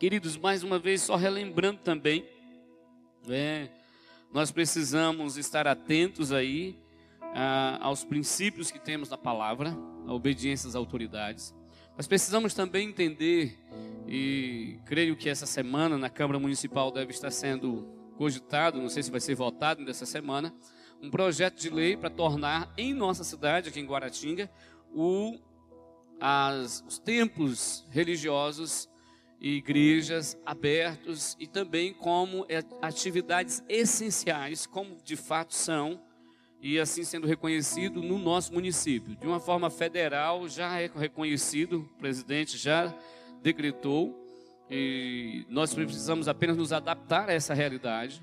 Queridos, mais uma vez, só relembrando também, é, nós precisamos estar atentos aí ah, aos princípios que temos na palavra, a obediência às autoridades. Mas precisamos também entender, e creio que essa semana na Câmara Municipal deve estar sendo cogitado, não sei se vai ser votado nessa semana, um projeto de lei para tornar em nossa cidade, aqui em Guaratinga, o, as, os templos religiosos igrejas abertos e também como é, atividades essenciais, como de fato são, e assim sendo reconhecido no nosso município. De uma forma federal, já é reconhecido, o presidente já decretou, e nós precisamos apenas nos adaptar a essa realidade,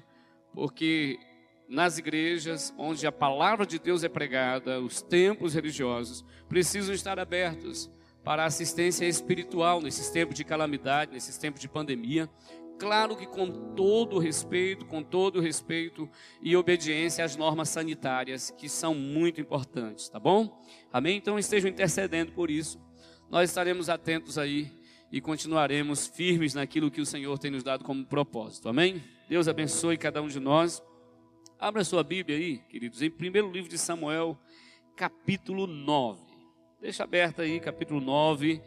porque nas igrejas onde a palavra de Deus é pregada, os templos religiosos precisam estar abertos para assistência espiritual nesses tempos de calamidade, nesses tempos de pandemia. Claro que com todo respeito, com todo respeito e obediência às normas sanitárias que são muito importantes, tá bom? Amém? Então estejam intercedendo por isso. Nós estaremos atentos aí e continuaremos firmes naquilo que o Senhor tem nos dado como propósito. Amém? Deus abençoe cada um de nós. Abra sua Bíblia aí, queridos, em primeiro livro de Samuel, capítulo 9. Deixa aberto aí, capítulo 9.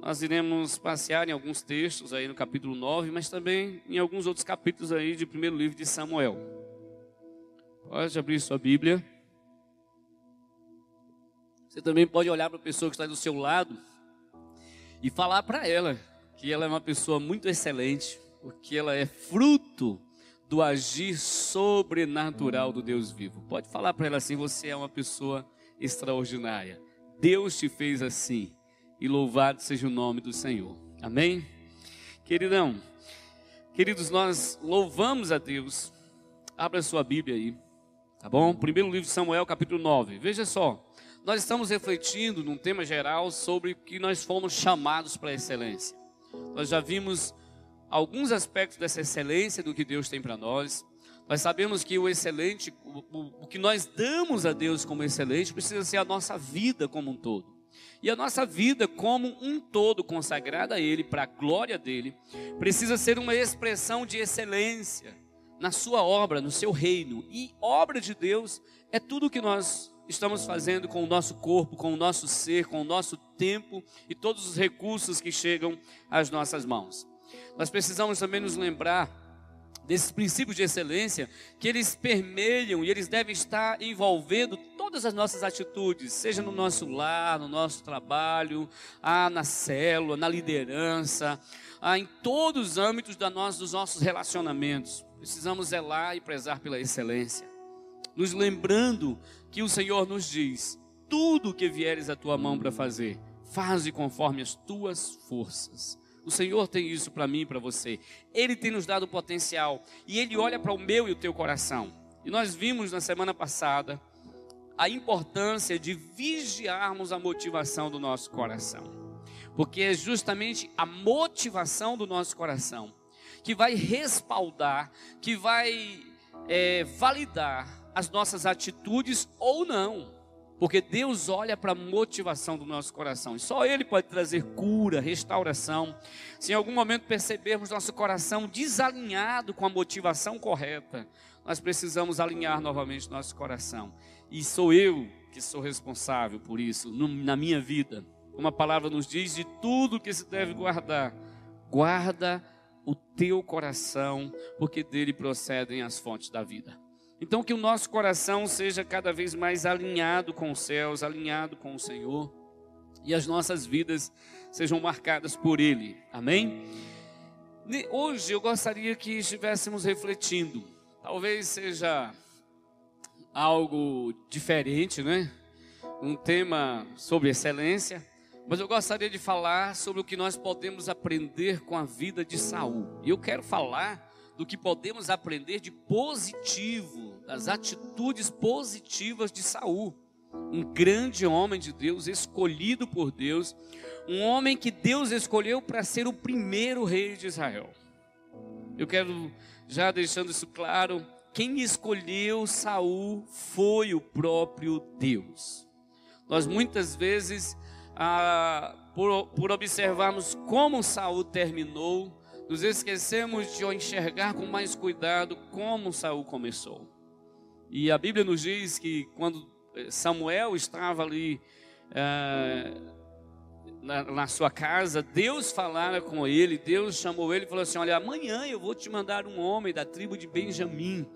Nós iremos passear em alguns textos aí no capítulo 9, mas também em alguns outros capítulos aí de primeiro livro de Samuel. Pode abrir sua Bíblia. Você também pode olhar para a pessoa que está do seu lado e falar para ela que ela é uma pessoa muito excelente, porque ela é fruto do agir sobrenatural do Deus vivo. Pode falar para ela assim: você é uma pessoa extraordinária. Deus te fez assim e louvado seja o nome do Senhor. Amém? Queridão, queridos, nós louvamos a Deus. Abra sua Bíblia aí, tá bom? Primeiro livro de Samuel, capítulo 9. Veja só, nós estamos refletindo num tema geral sobre que nós fomos chamados para a excelência. Nós já vimos alguns aspectos dessa excelência do que Deus tem para nós. Nós sabemos que o excelente, o, o, que nós damos a Deus como excelente, precisa ser a nossa vida como um todo. E a nossa vida, como um todo consagrada a Ele, para a glória dele, precisa ser uma expressão de excelência na Sua obra, no Seu reino. E obra de Deus é tudo o que nós estamos fazendo com o nosso corpo, com o nosso ser, com o nosso tempo e todos os recursos que chegam às nossas mãos. Nós precisamos também nos lembrar desses princípios de excelência, que eles permeiam e eles devem estar envolvendo todas as nossas atitudes, seja no nosso lar, no nosso trabalho, ah, na célula, na liderança, ah, em todos os âmbitos da nossa, dos nossos relacionamentos. Precisamos zelar e prezar pela excelência, nos lembrando que o Senhor nos diz: tudo que vieres à tua mão para fazer, faze conforme as tuas forças. O Senhor tem isso para mim e para você. Ele tem nos dado potencial e ele olha para o meu e o teu coração. E nós vimos na semana passada a importância de vigiarmos a motivação do nosso coração. Porque é justamente a motivação do nosso coração que vai respaldar, que vai é, validar as nossas atitudes ou não. Porque Deus olha para a motivação do nosso coração. E só Ele pode trazer cura, restauração. Se em algum momento percebermos nosso coração desalinhado com a motivação correta, nós precisamos alinhar novamente nosso coração. E sou eu que sou responsável por isso na minha vida. Como a palavra nos diz, de tudo que se deve guardar, guarda o teu coração, porque dele procedem as fontes da vida. Então, que o nosso coração seja cada vez mais alinhado com os céus, alinhado com o Senhor, e as nossas vidas sejam marcadas por Ele. Amém? Hoje eu gostaria que estivéssemos refletindo, talvez seja algo diferente, né? Um tema sobre excelência, mas eu gostaria de falar sobre o que nós podemos aprender com a vida de Saul. E eu quero falar do que podemos aprender de positivo, das atitudes positivas de Saul. Um grande homem de Deus, escolhido por Deus, um homem que Deus escolheu para ser o primeiro rei de Israel. Eu quero já deixando isso claro, quem escolheu Saul foi o próprio Deus. Nós muitas vezes, ah, por, por observarmos como Saul terminou, nos esquecemos de enxergar com mais cuidado como Saul começou. E a Bíblia nos diz que quando eh, Samuel estava ali é, na, na, sua casa, Deus falara com ele, Deus chamou ele e falou assim: Olha, amanhã eu vou te mandar um homem da tribo de Benjamim.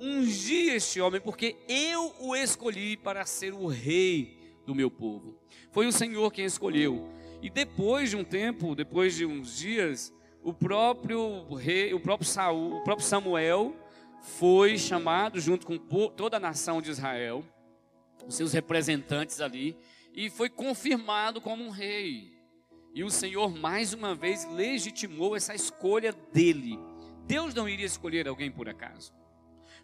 Ungi este homem, porque eu o escolhi para ser o rei do meu povo. Foi o Senhor quem escolheu. E depois de um tempo, depois de uns dias, o próprio rei, o próprio Saul, o próprio Samuel foi chamado junto com toda a nação de Israel, os seus representantes ali, e foi confirmado como um rei. E o Senhor mais uma vez legitimou essa escolha dele. Deus não iria escolher alguém por acaso.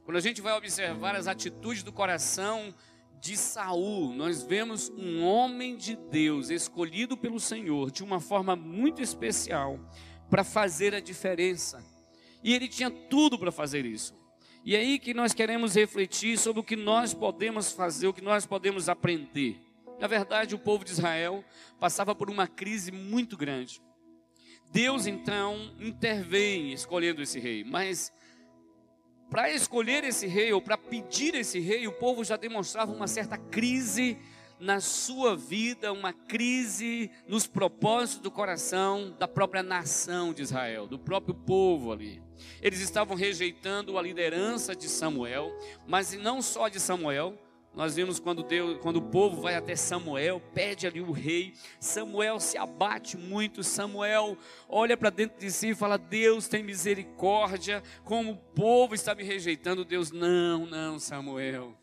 Quando a gente vai observar as atitudes do coração de Saul, nós vemos um homem de Deus escolhido pelo Senhor de uma forma muito especial para fazer a diferença. E ele tinha tudo para fazer isso. E é aí que nós queremos refletir sobre o que nós podemos fazer, o que nós podemos aprender. Na verdade, o povo de Israel passava por uma crise muito grande. Deus então intervém escolhendo esse rei, mas para escolher esse rei ou para pedir esse rei, o povo já demonstrava uma certa crise na sua vida, uma crise nos propósitos do coração da própria nação de Israel, do próprio povo ali. Eles estavam rejeitando a liderança de Samuel, mas não só de Samuel, nós vimos quando, Deus, quando o povo vai até Samuel, pede ali o rei. Samuel se abate muito. Samuel olha para dentro de si e fala: Deus tem misericórdia. Como o povo está me rejeitando, Deus, não, não, Samuel.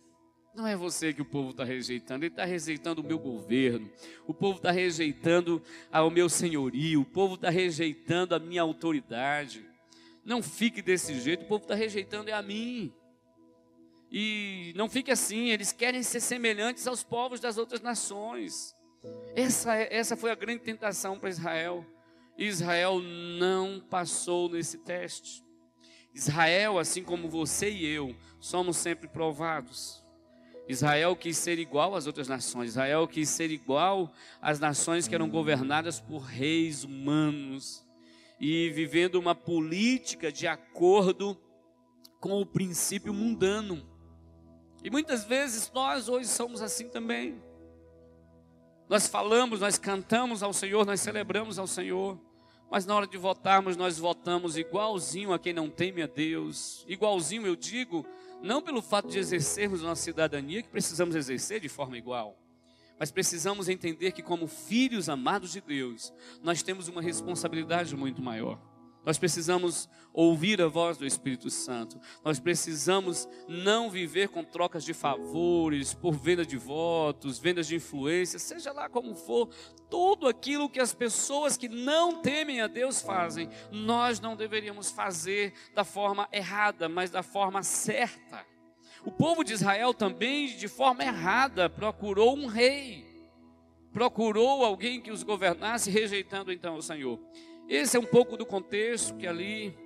Não é você que o povo está rejeitando, ele está rejeitando o meu governo, o povo está rejeitando o meu senhorio, o povo está rejeitando a minha autoridade. Não fique desse jeito, o povo está rejeitando é a mim. E não fique assim, eles querem ser semelhantes aos povos das outras nações. Essa, é, essa foi a grande tentação para Israel. Israel não passou nesse teste. Israel, assim como você e eu, somos sempre provados. Israel quis ser igual às outras nações. Israel quis ser igual às nações que eram governadas por reis humanos e vivendo uma política de acordo com o princípio mundano. E muitas vezes nós hoje somos assim também. Nós falamos, nós cantamos ao Senhor, nós celebramos ao Senhor, mas na hora de votarmos, nós votamos igualzinho a quem não teme a Deus. Igualzinho, eu digo, não pelo fato de exercermos nossa cidadania, que precisamos exercer de forma igual, mas precisamos entender que, como filhos amados de Deus, nós temos uma responsabilidade muito maior. Nós precisamos ouvir a voz do Espírito Santo. Nós precisamos não viver com trocas de favores, por venda de votos, vendas de influência, seja lá como for, tudo aquilo que as pessoas que não temem a Deus fazem, nós não deveríamos fazer da forma errada, mas da forma certa. O povo de Israel também, de forma errada, procurou um rei, procurou alguém que os governasse, rejeitando então o Senhor. Esse é um pouco do contexto que ali,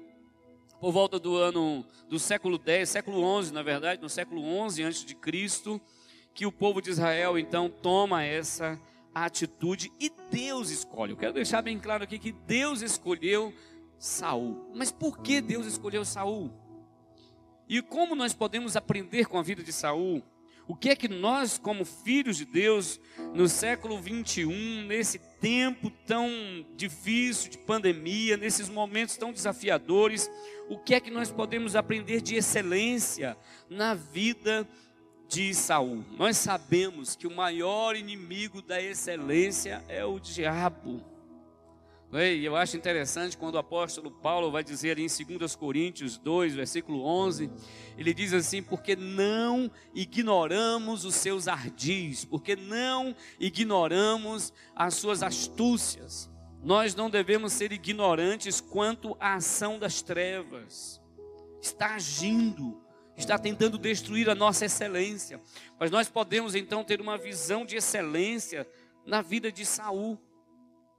por volta do ano do século 10, século 11, na verdade, no século 11 antes de Cristo, que o povo de Israel então toma essa atitude e Deus escolhe. Eu quero deixar bem claro aqui que Deus escolheu Saul. Mas por que Deus escolheu Saul? E como nós podemos aprender com a vida de Saul? O que é que nós, como filhos de Deus, no século 21, nesse tempo tão difícil de pandemia, nesses momentos tão desafiadores, o que é que nós podemos aprender de excelência na vida de Saul? Nós sabemos que o maior inimigo da excelência é o diabo. E eu acho interessante quando o apóstolo Paulo vai dizer em 2 Coríntios 2, versículo 11, ele diz assim: Porque não ignoramos os seus ardis, porque não ignoramos as suas astúcias. Nós não devemos ser ignorantes quanto à ação das trevas. Está agindo, está tentando destruir a nossa excelência. Mas nós podemos então ter uma visão de excelência na vida de Saul.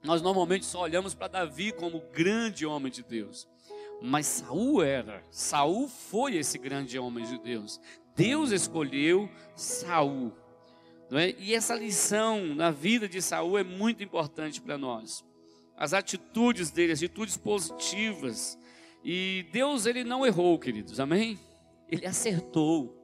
Nós normalmente só olhamos para Davi como grande homem de Deus. Mas Saul era, Saul foi esse grande homem de Deus. Deus escolheu Saul. É? E essa lição na vida de Saul é muito importante para nós. as atitudes dele, as atitudes positivas. E Deus, ele não errou, queridos, amém? Ele acertou.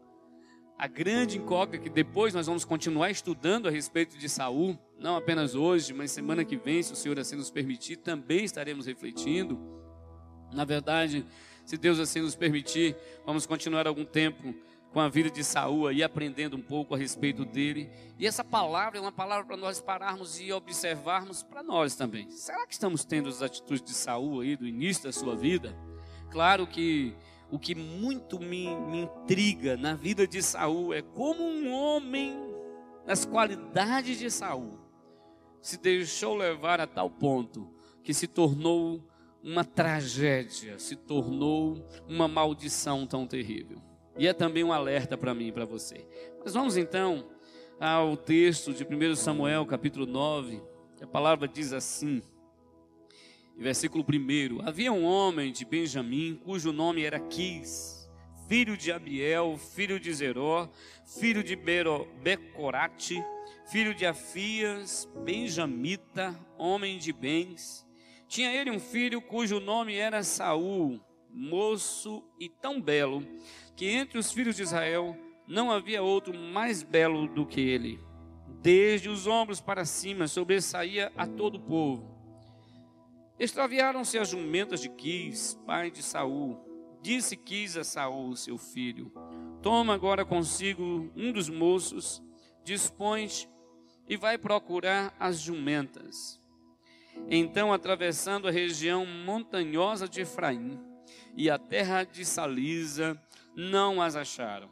A grande incógnita que depois nós vamos continuar estudando a respeito de Saul, não apenas hoje, mas semana que vem, se o Senhor assim nos permitir, também estaremos refletindo. Na verdade, se Deus assim nos permitir, vamos continuar algum tempo com a vida de Saul e aprendendo um pouco a respeito dele. E essa palavra é uma palavra para nós pararmos e observarmos para nós também. Será que estamos tendo as atitudes de Saul aí do início da sua vida? Claro que o que muito me, me intriga na vida de Saul é como um homem, nas qualidades de Saul, se deixou levar a tal ponto que se tornou uma tragédia, se tornou uma maldição tão terrível. E é também um alerta para mim e para você. Mas vamos então ao texto de 1 Samuel, capítulo 9. A palavra diz assim, versículo 1: Havia um homem de Benjamim, cujo nome era Quis, filho de Abiel, filho de Zeró, filho de Becorate, filho de Afias, benjamita, homem de bens. Tinha ele um filho cujo nome era Saul, moço e tão belo que entre os filhos de Israel não havia outro mais belo do que ele. Desde os ombros para cima sobressaía a todo o povo. Extraviaram-se as jumentas de Quis, pai de Saul. Disse Quis a Saul, seu filho: Toma agora consigo um dos moços, dispõe e vai procurar as jumentas. Então, atravessando a região montanhosa de Efraim e a terra de Salisa, não as acharam.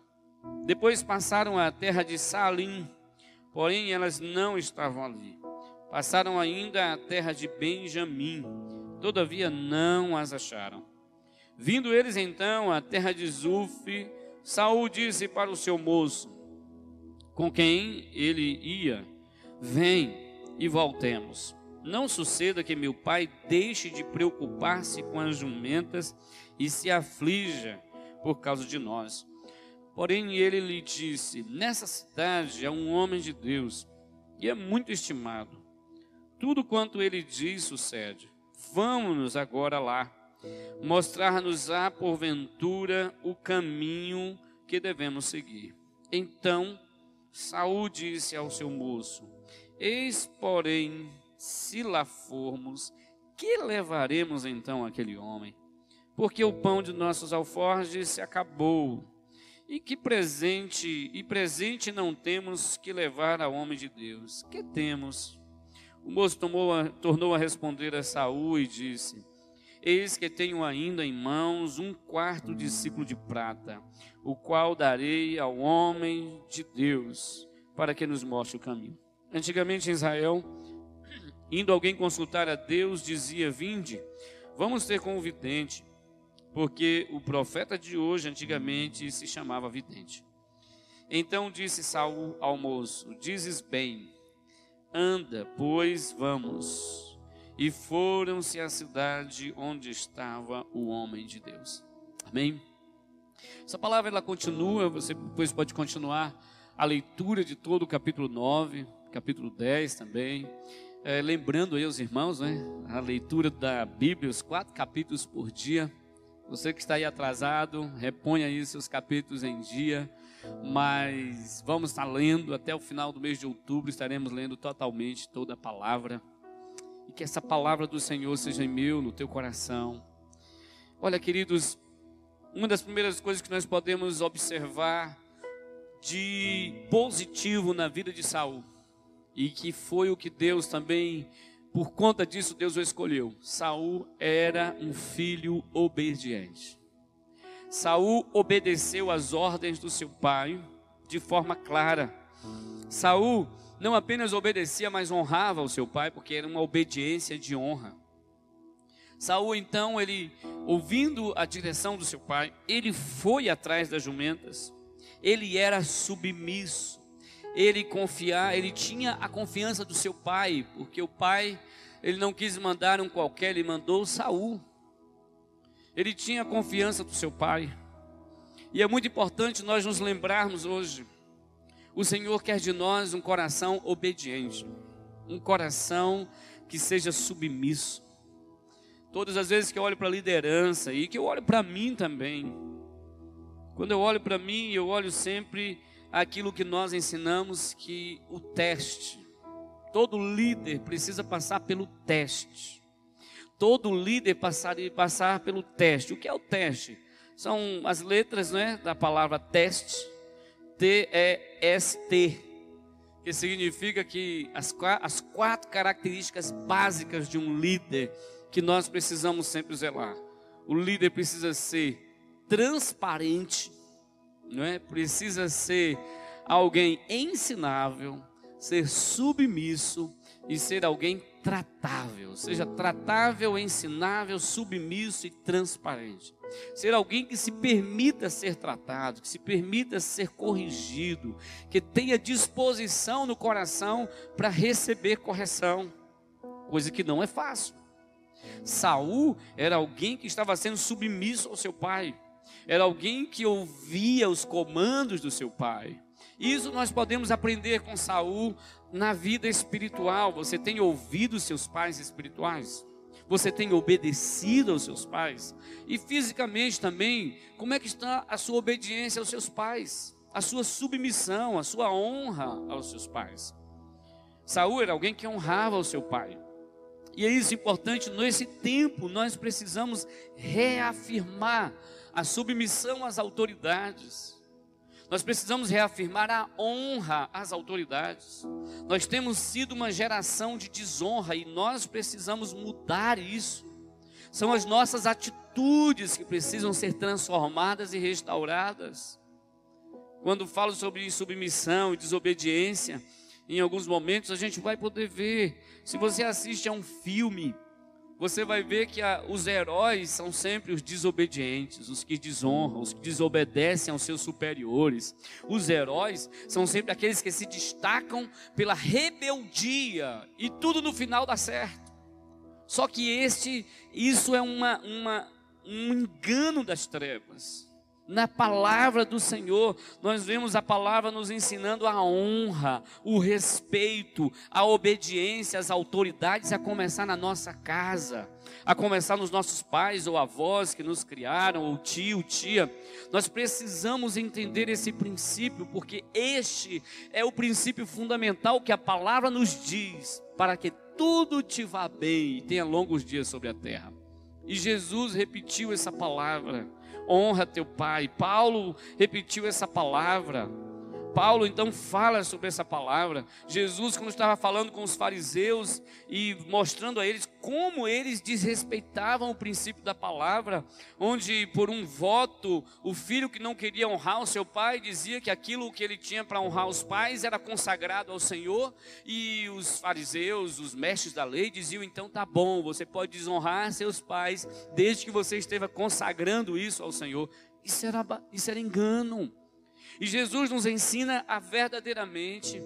Depois passaram à terra de Salim, porém elas não estavam ali. Passaram ainda à terra de Benjamim, todavia não as acharam. Vindo eles então à terra de Zuf, Saul disse para o seu moço, com quem ele ia: Vem e voltemos. Não suceda que meu pai deixe de preocupar-se com as jumentas e se aflija por causa de nós. Porém, ele lhe disse: Nessa cidade há um homem de Deus e é muito estimado. Tudo quanto ele diz sucede. Vamos-nos agora lá, mostrar-nos-á porventura o caminho que devemos seguir. Então Saul disse ao seu moço: Eis, porém, se lá formos, que levaremos então aquele homem? porque o pão de nossos alforjes se acabou. E que presente, e presente não temos que levar ao homem de Deus. Que temos? O moço tomou tornou a responder a Saul e disse: Eis que tenho ainda em mãos um quarto de ciclo de prata, o qual darei ao homem de Deus, para que nos mostre o caminho. Antigamente em Israel, indo alguém consultar a Deus, dizia: Vinde, vamos ter com o vidente porque o profeta de hoje antigamente se chamava vidente. Então disse Saul ao moço: Dizes bem, anda, pois vamos. E foram-se à cidade onde estava o homem de Deus. Amém? Essa palavra ela continua, você depois pode continuar a leitura de todo o capítulo 9, capítulo 10 também. É, lembrando aí os irmãos, né? A leitura da Bíblia, os quatro capítulos por dia você que está aí atrasado, reponha aí seus capítulos em dia. Mas vamos estar lendo até o final do mês de outubro, estaremos lendo totalmente toda a palavra. E que essa palavra do Senhor seja em meu, no teu coração. Olha, queridos, uma das primeiras coisas que nós podemos observar de positivo na vida de Saul, e que foi o que Deus também por conta disso, Deus o escolheu. Saul era um filho obediente. Saul obedeceu às ordens do seu pai de forma clara. Saul não apenas obedecia, mas honrava o seu pai, porque era uma obediência de honra. Saul então, ele ouvindo a direção do seu pai, ele foi atrás das jumentas. Ele era submisso ele confiar, ele tinha a confiança do seu pai, porque o pai, ele não quis mandar um qualquer, ele mandou Saul. Ele tinha a confiança do seu pai. E é muito importante nós nos lembrarmos hoje. O Senhor quer de nós um coração obediente, um coração que seja submisso. Todas as vezes que eu olho para a liderança e que eu olho para mim também, quando eu olho para mim, eu olho sempre aquilo que nós ensinamos que o teste. Todo líder precisa passar pelo teste. Todo líder passar passar pelo teste. O que é o teste? São as letras, né, da palavra teste. T E S T, que significa que as, as quatro características básicas de um líder que nós precisamos sempre zelar. O líder precisa ser transparente, não é? Precisa ser alguém ensinável, ser submisso e ser alguém tratável, seja tratável, ensinável, submisso e transparente. Ser alguém que se permita ser tratado, que se permita ser corrigido, que tenha disposição no coração para receber correção, coisa que não é fácil. Saul era alguém que estava sendo submisso ao seu pai, era alguém que ouvia os comandos do seu pai. Isso nós podemos aprender com Saul na vida espiritual. Você tem ouvido seus pais espirituais? Você tem obedecido aos seus pais? E fisicamente também, como é que está a sua obediência aos seus pais? A sua submissão, a sua honra aos seus pais? Saul era alguém que honrava o seu pai. E é isso importante, nesse tempo nós precisamos reafirmar a submissão às autoridades. Nós precisamos reafirmar a honra às autoridades. Nós temos sido uma geração de desonra e nós precisamos mudar isso. São as nossas atitudes que precisam ser transformadas e restauradas. Quando falo sobre submissão e desobediência, em alguns momentos a gente vai poder ver. Se você assiste a um filme, você vai ver que a, os heróis são sempre os desobedientes, os que desonram, os que desobedecem aos seus superiores. Os heróis são sempre aqueles que se destacam pela rebeldia e tudo no final dá certo. Só que este, isso é uma, uma, um engano das trevas. Na palavra do Senhor, nós vemos a palavra nos ensinando a honra, o respeito, a obediência às autoridades, a começar na nossa casa, a começar nos nossos pais ou avós que nos criaram, ou tio, tia. Nós precisamos entender esse princípio, porque este é o princípio fundamental que a palavra nos diz, para que tudo te vá bem e tenha longos dias sobre a terra. E Jesus repetiu essa palavra honra teu pai. Paulo repetiu essa palavra. Paulo então fala sobre essa palavra. Jesus, quando estava falando com os fariseus e mostrando a eles como eles desrespeitavam o princípio da palavra, onde por um voto o filho que não queria honrar o seu pai dizia que aquilo que ele tinha para honrar os pais era consagrado ao Senhor, e os fariseus, os mestres da lei, diziam: então tá bom, você pode desonrar seus pais desde que você esteja consagrando isso ao Senhor. Isso era, isso era engano. E Jesus nos ensina a verdadeiramente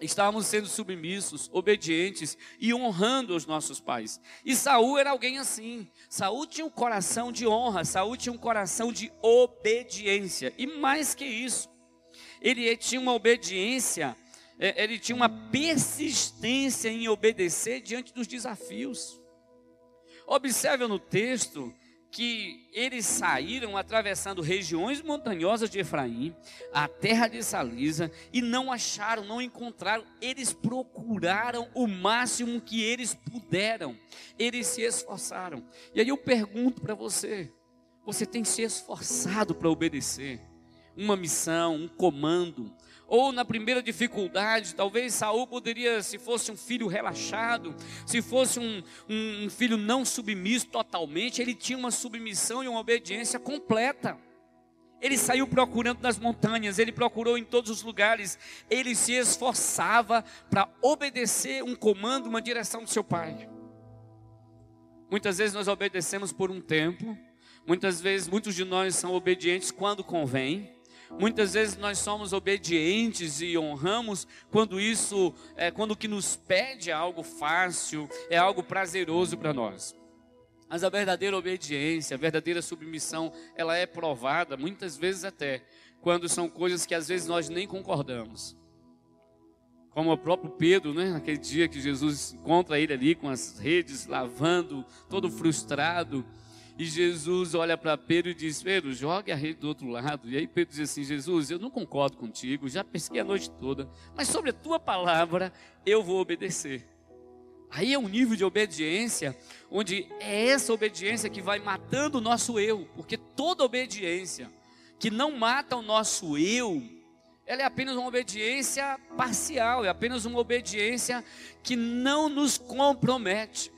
estarmos sendo submissos, obedientes e honrando os nossos pais. E Saul era alguém assim. Saul tinha um coração de honra, Saul tinha um coração de obediência. E mais que isso, ele tinha uma obediência, é, ele tinha uma persistência em obedecer diante dos desafios. Observe no texto que eles saíram atravessando regiões montanhosas de Efraim, a terra de Salisa, e não acharam, não encontraram. Eles procuraram o máximo que eles puderam. Eles se esforçaram. E aí eu pergunto para você: você tem se esforçado para obedecer? Uma missão, um comando, ou na primeira dificuldade, talvez Saul poderia, se fosse um filho relaxado, se fosse um, um, um filho não submisso totalmente, ele tinha uma submissão e uma obediência completa. Ele saiu procurando nas montanhas, ele procurou em todos os lugares, ele se esforçava para obedecer um comando, uma direção do seu pai. Muitas vezes nós obedecemos por um tempo, muitas vezes muitos de nós são obedientes quando convém, Muitas vezes nós somos obedientes e honramos quando isso, é, quando o que nos pede é algo fácil, é algo prazeroso para nós. Mas a verdadeira obediência, a verdadeira submissão, ela é provada, muitas vezes até, quando são coisas que às vezes nós nem concordamos. Como o próprio Pedro, né? Naquele dia que Jesus encontra ele ali com as redes, lavando, todo frustrado. E Jesus olha para Pedro e diz: Pedro, jogue a rede do outro lado. E aí Pedro diz assim: Jesus, eu não concordo contigo, já pesquei a noite toda, mas sobre a tua palavra eu vou obedecer. Aí é um nível de obediência, onde é essa obediência que vai matando o nosso eu, porque toda obediência que não mata o nosso eu, ela é apenas uma obediência parcial, é apenas uma obediência que não nos compromete.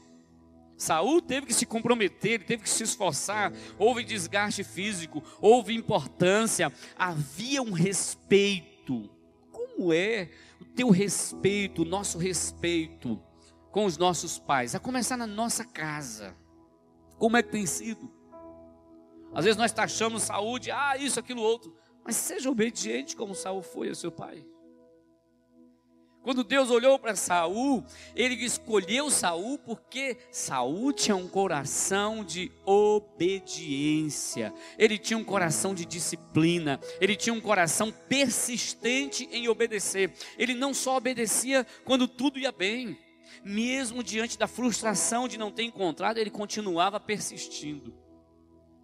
Saul teve que se comprometer, teve que se esforçar, houve desgaste físico, houve importância, havia um respeito. Como é o teu respeito, o nosso respeito com os nossos pais? A começar na nossa casa. Como é que tem sido? Às vezes nós taxamos saúde, ah, isso, aquilo, outro. Mas seja obediente como Saul foi ao seu pai. Quando Deus olhou para Saul, ele escolheu Saul porque Saul tinha um coração de obediência. Ele tinha um coração de disciplina, ele tinha um coração persistente em obedecer. Ele não só obedecia quando tudo ia bem, mesmo diante da frustração de não ter encontrado, ele continuava persistindo.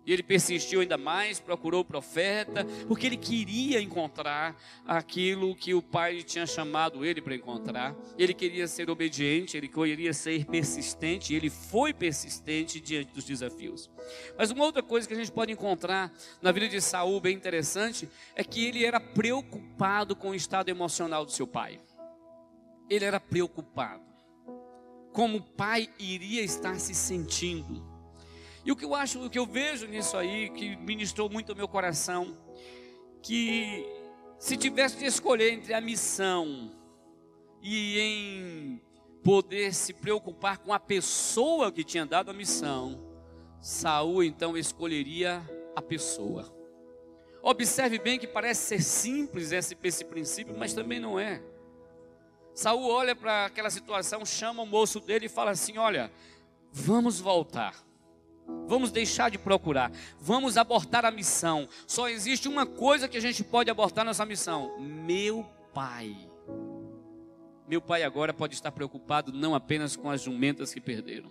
E ele persistiu ainda mais, procurou o profeta, porque ele queria encontrar aquilo que o pai tinha chamado ele para encontrar. Ele queria ser obediente, ele queria ser persistente, e ele foi persistente diante dos desafios. Mas uma outra coisa que a gente pode encontrar na vida de Saul, bem interessante, é que ele era preocupado com o estado emocional do seu pai. Ele era preocupado. Como o pai iria estar se sentindo e o que eu acho, o que eu vejo nisso aí, que ministrou muito ao meu coração, que se tivesse de escolher entre a missão e em poder se preocupar com a pessoa que tinha dado a missão, Saul então escolheria a pessoa. Observe bem que parece ser simples esse, esse princípio, mas também não é. Saul olha para aquela situação, chama o moço dele e fala assim: Olha, vamos voltar. Vamos deixar de procurar. Vamos abortar a missão. Só existe uma coisa que a gente pode abortar nessa missão: meu pai. Meu pai agora pode estar preocupado não apenas com as jumentas que perderam,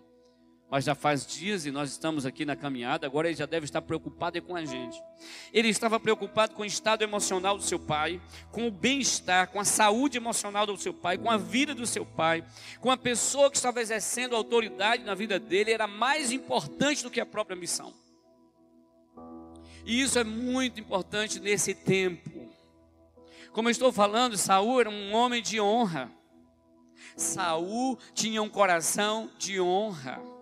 mas já faz dias e nós estamos aqui na caminhada, agora ele já deve estar preocupado com a gente. Ele estava preocupado com o estado emocional do seu pai, com o bem-estar, com a saúde emocional do seu pai, com a vida do seu pai, com a pessoa que estava exercendo autoridade na vida dele, era mais importante do que a própria missão. E isso é muito importante nesse tempo. Como eu estou falando, Saul era um homem de honra. Saul tinha um coração de honra.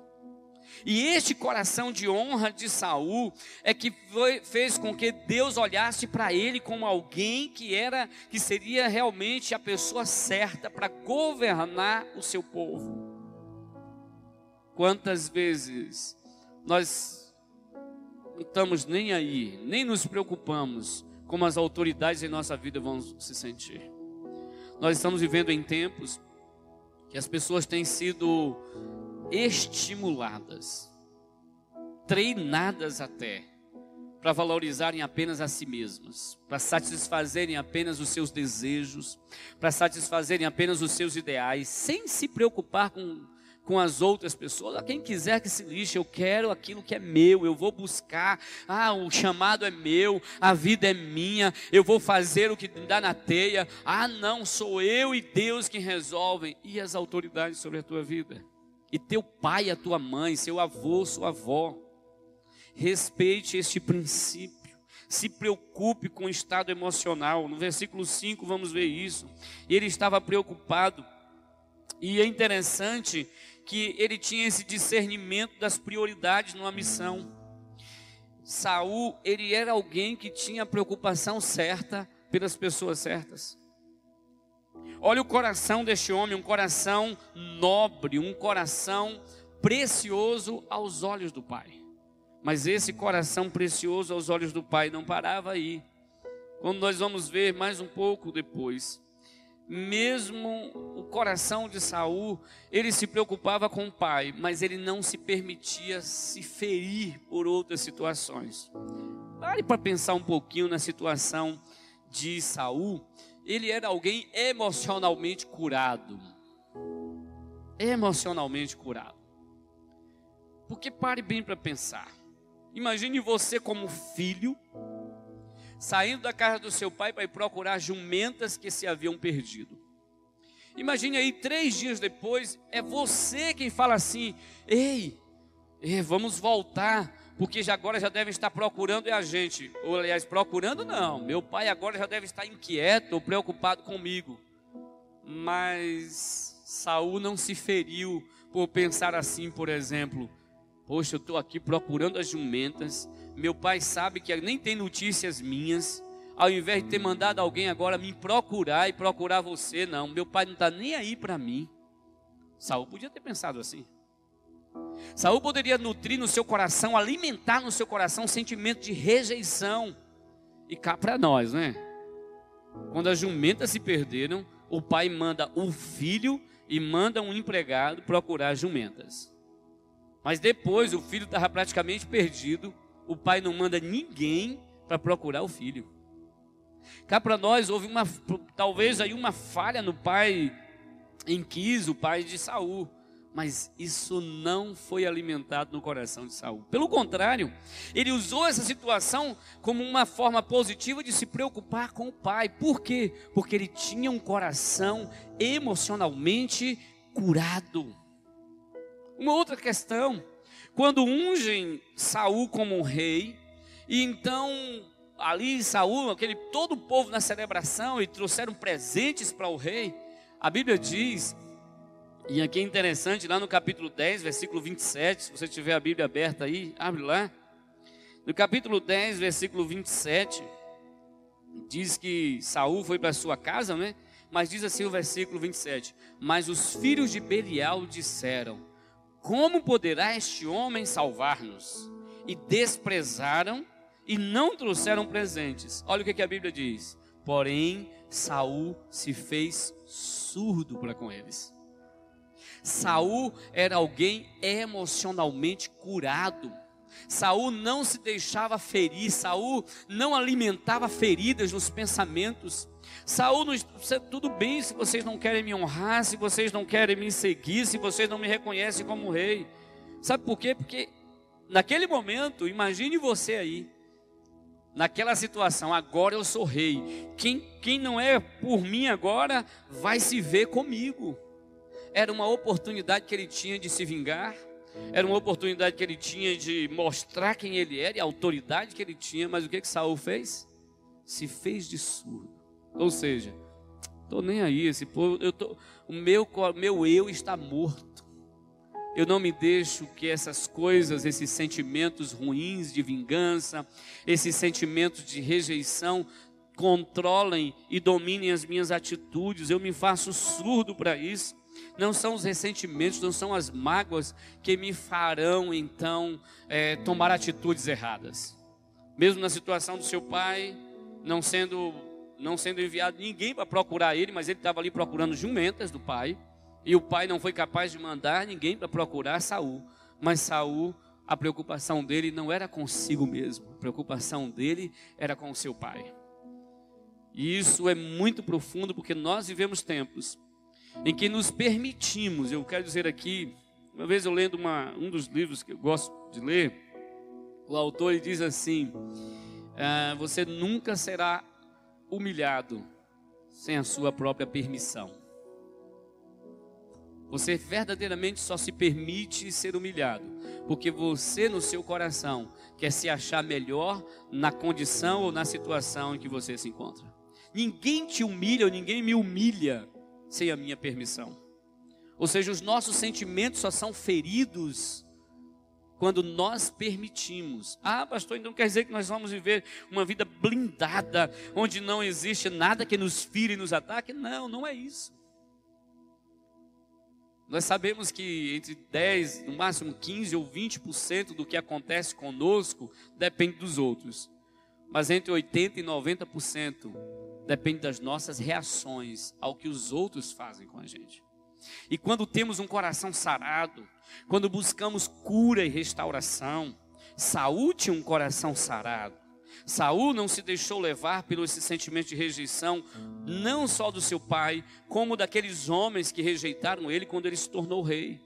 E este coração de honra de Saul é que foi, fez com que Deus olhasse para ele como alguém que era que seria realmente a pessoa certa para governar o seu povo. Quantas vezes nós não estamos nem aí, nem nos preocupamos como as autoridades em nossa vida vão se sentir. Nós estamos vivendo em tempos que as pessoas têm sido estimuladas, treinadas até, para valorizarem apenas a si mesmas, para satisfazerem apenas os seus desejos, para satisfazerem apenas os seus ideais, sem se preocupar com, com as outras pessoas. A quem quiser que se lixe, eu quero aquilo que é meu, eu vou buscar. Ah, o chamado é meu, a vida é minha, eu vou fazer o que dá na teia. Ah, não, sou eu e Deus que resolvem. E as autoridades sobre a tua vida? E teu pai, a tua mãe, seu avô, sua avó. Respeite este princípio. Se preocupe com o estado emocional. No versículo 5 vamos ver isso. Ele estava preocupado. E é interessante que ele tinha esse discernimento das prioridades numa missão. Saul, ele era alguém que tinha preocupação certa pelas pessoas certas. Olha o coração deste homem, um coração nobre, um coração precioso aos olhos do Pai. Mas esse coração precioso aos olhos do Pai não parava aí. Quando nós vamos ver mais um pouco depois, mesmo o coração de Saul, ele se preocupava com o pai, mas ele não se permitia se ferir por outras situações. Pare para pensar um pouquinho na situação de Saul ele era alguém emocionalmente curado. Emocionalmente curado. Porque pare bem para pensar. Imagine você como filho, saindo da casa do seu pai para ir procurar jumentas que se haviam perdido. Imagine aí, três dias depois, é você quem fala assim: Ei, vamos voltar, porque já agora já devem estar procurando a gente. Ou aliás, procurando não. Meu pai agora já deve estar inquieto ou preocupado comigo. Mas Saul não se feriu por pensar assim, por exemplo. Poxa, eu estou aqui procurando as jumentas. Meu pai sabe que nem tem notícias minhas. Ao invés de ter mandado alguém agora me procurar e procurar você, não. Meu pai não está nem aí para mim. Saul podia ter pensado assim. Saul poderia nutrir no seu coração, alimentar no seu coração um sentimento de rejeição. E cá para nós, né? Quando as jumentas se perderam, o pai manda o filho e manda um empregado procurar as jumentas. Mas depois o filho estava praticamente perdido, o pai não manda ninguém para procurar o filho. Cá para nós houve uma, talvez aí uma falha no pai em Quis, o pai de Saul. Mas isso não foi alimentado no coração de Saul. Pelo contrário, ele usou essa situação como uma forma positiva de se preocupar com o pai. Por quê? Porque ele tinha um coração emocionalmente curado. Uma outra questão, quando ungem Saul como um rei, e então ali Saul, aquele todo o povo na celebração e trouxeram presentes para o rei, a Bíblia diz, e aqui é interessante, lá no capítulo 10, versículo 27, se você tiver a Bíblia aberta aí, abre lá. No capítulo 10, versículo 27, diz que Saul foi para sua casa, né? Mas diz assim o versículo 27: Mas os filhos de Belial disseram: como poderá este homem salvar-nos? E desprezaram e não trouxeram presentes. Olha o que, a Bíblia diz. Porém, Saul se fez surdo para com eles. Saul era alguém emocionalmente curado. Saul não se deixava ferir, Saul não alimentava feridas nos pensamentos. Saul, tudo bem se vocês não querem me honrar, se vocês não querem me seguir, se vocês não me reconhecem como rei. Sabe por quê? Porque naquele momento, imagine você aí, naquela situação, agora eu sou rei. Quem, quem não é por mim agora vai se ver comigo. Era uma oportunidade que ele tinha de se vingar, era uma oportunidade que ele tinha de mostrar quem ele era e a autoridade que ele tinha, mas o que que Saul fez? Se fez de surdo. Ou seja, tô nem aí, esse povo, eu tô, o meu, meu eu está morto. Eu não me deixo que essas coisas, esses sentimentos ruins de vingança, esses sentimentos de rejeição controlem e dominem as minhas atitudes. Eu me faço surdo para isso. Não são os ressentimentos, não são as mágoas que me farão então é, tomar atitudes erradas. Mesmo na situação do seu pai, não sendo não sendo enviado ninguém para procurar ele, mas ele estava ali procurando jumentas do pai, e o pai não foi capaz de mandar ninguém para procurar Saul. Mas Saul, a preocupação dele não era consigo mesmo, a preocupação dele era com o seu pai. E isso é muito profundo porque nós vivemos tempos em que nos permitimos, eu quero dizer aqui, uma vez eu lendo uma, um dos livros que eu gosto de ler, o autor diz assim: ah, Você nunca será humilhado sem a sua própria permissão. Você verdadeiramente só se permite ser humilhado, porque você no seu coração quer se achar melhor na condição ou na situação em que você se encontra. Ninguém te humilha ou ninguém me humilha sem a minha permissão. Ou seja, os nossos sentimentos só são feridos quando nós permitimos. Ah, pastor, então quer dizer que nós vamos viver uma vida blindada, onde não existe nada que nos fire e nos ataque? Não, não é isso. Nós sabemos que entre 10, no máximo 15 ou 20% do que acontece conosco depende dos outros. Mas entre 80 e 90% depende das nossas reações ao que os outros fazem com a gente. E quando temos um coração sarado, quando buscamos cura e restauração, Saúl tinha um coração sarado. Saul não se deixou levar pelo esse sentimento de rejeição, não só do seu pai, como daqueles homens que rejeitaram ele quando ele se tornou rei.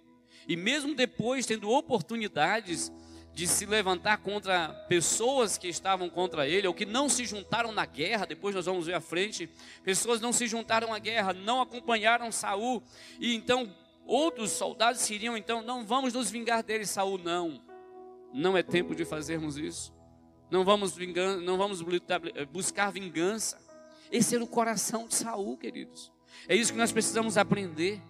E mesmo depois, tendo oportunidades de se levantar contra pessoas que estavam contra ele, ou que não se juntaram na guerra, depois nós vamos ver à frente, pessoas não se juntaram à guerra, não acompanharam Saul, e então outros soldados siriam, então, não vamos nos vingar dele, Saul, não. Não é tempo de fazermos isso. Não vamos, vingar, não vamos buscar vingança. Esse era o coração de Saul, queridos. É isso que nós precisamos aprender.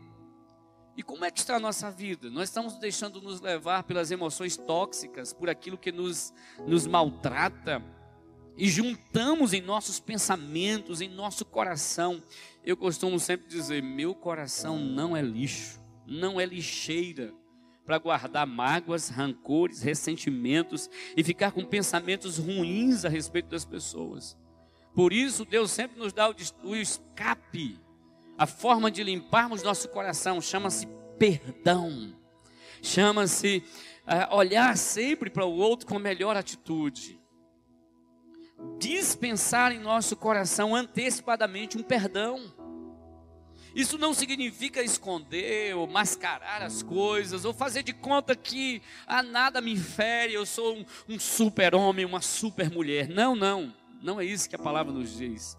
E como é que está a nossa vida? Nós estamos deixando nos levar pelas emoções tóxicas, por aquilo que nos, nos maltrata, e juntamos em nossos pensamentos, em nosso coração. Eu costumo sempre dizer: meu coração não é lixo, não é lixeira para guardar mágoas, rancores, ressentimentos e ficar com pensamentos ruins a respeito das pessoas. Por isso, Deus sempre nos dá o escape a forma de limparmos nosso coração chama-se perdão. Chama-se uh, olhar sempre para o outro com melhor atitude. Dispensar em nosso coração antecipadamente um perdão. Isso não significa esconder ou mascarar as coisas, ou fazer de conta que ah, nada me fere, eu sou um, um super-homem, uma super-mulher. Não, não, não é isso que a palavra nos diz.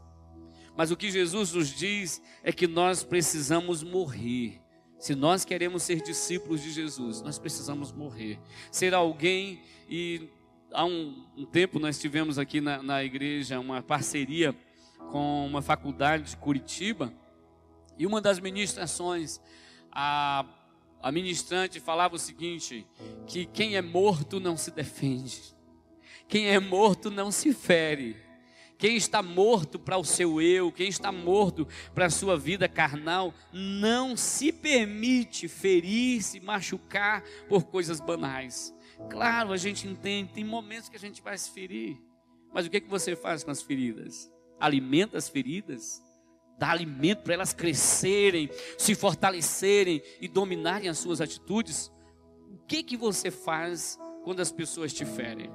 Mas o que Jesus nos diz é que nós precisamos morrer. Se nós queremos ser discípulos de Jesus, nós precisamos morrer. Ser alguém, e há um, um tempo nós tivemos aqui na, na igreja uma parceria com uma faculdade de Curitiba, e uma das ministrações, a, a ministrante falava o seguinte: que quem é morto não se defende, quem é morto não se fere. Quem está morto para o seu eu, quem está morto para a sua vida carnal, não se permite ferir, se machucar por coisas banais. Claro, a gente entende, tem momentos que a gente vai se ferir, mas o que, é que você faz com as feridas? Alimenta as feridas? Dá alimento para elas crescerem, se fortalecerem e dominarem as suas atitudes? O que, que você faz quando as pessoas te ferem?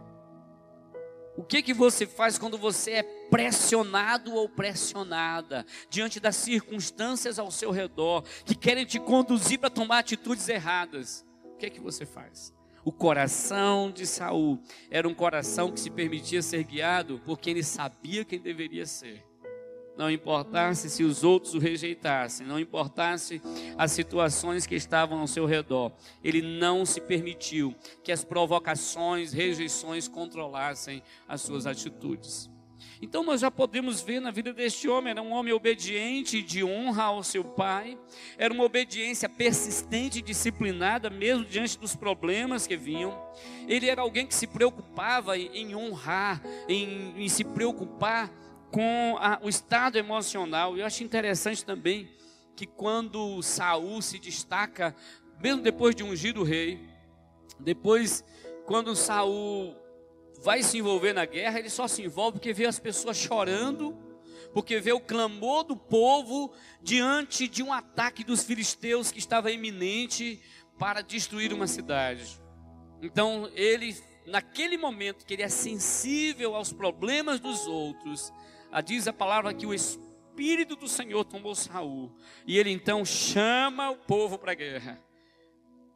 O que que você faz quando você é pressionado ou pressionada diante das circunstâncias ao seu redor que querem te conduzir para tomar atitudes erradas? O que que você faz? O coração de Saul era um coração que se permitia ser guiado porque ele sabia quem deveria ser não importasse se os outros o rejeitassem, não importasse as situações que estavam ao seu redor, ele não se permitiu que as provocações, rejeições controlassem as suas atitudes. Então nós já podemos ver na vida deste homem, era um homem obediente de honra ao seu pai, era uma obediência persistente e disciplinada, mesmo diante dos problemas que vinham. Ele era alguém que se preocupava em honrar, em, em se preocupar com a, o estado emocional. Eu acho interessante também que quando Saul se destaca, mesmo depois de ungir o rei, depois quando Saul vai se envolver na guerra, ele só se envolve porque vê as pessoas chorando, porque vê o clamor do povo diante de um ataque dos filisteus que estava iminente para destruir uma cidade. Então ele, naquele momento que ele é sensível aos problemas dos outros, a diz a palavra que o Espírito do Senhor tomou Saul. E ele então chama o povo para a guerra.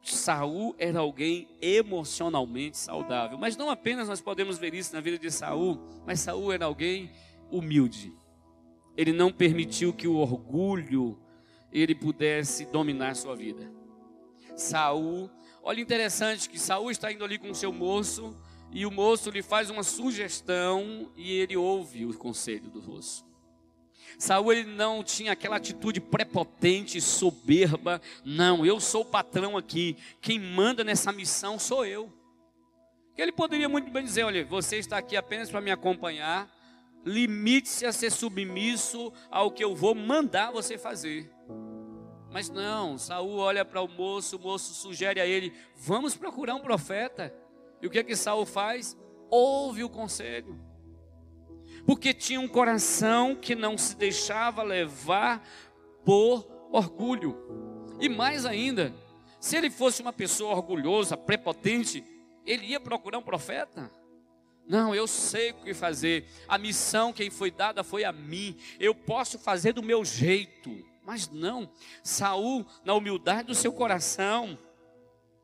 Saul era alguém emocionalmente saudável. Mas não apenas nós podemos ver isso na vida de Saul, mas Saul era alguém humilde. Ele não permitiu que o orgulho ele pudesse dominar sua vida. Saul, olha interessante que Saul está indo ali com o seu moço, e o moço lhe faz uma sugestão e ele ouve o conselho do moço. Saul ele não tinha aquela atitude prepotente, soberba. Não, eu sou o patrão aqui. Quem manda nessa missão sou eu. Ele poderia muito bem dizer: olha, você está aqui apenas para me acompanhar. Limite-se a ser submisso ao que eu vou mandar você fazer. Mas não, Saul olha para o moço, o moço sugere a ele: vamos procurar um profeta. E o que é que Saul faz? Ouve o conselho. Porque tinha um coração que não se deixava levar por orgulho. E mais ainda, se ele fosse uma pessoa orgulhosa, prepotente, ele ia procurar um profeta. Não, eu sei o que fazer. A missão quem foi dada foi a mim. Eu posso fazer do meu jeito. Mas não. Saul, na humildade do seu coração,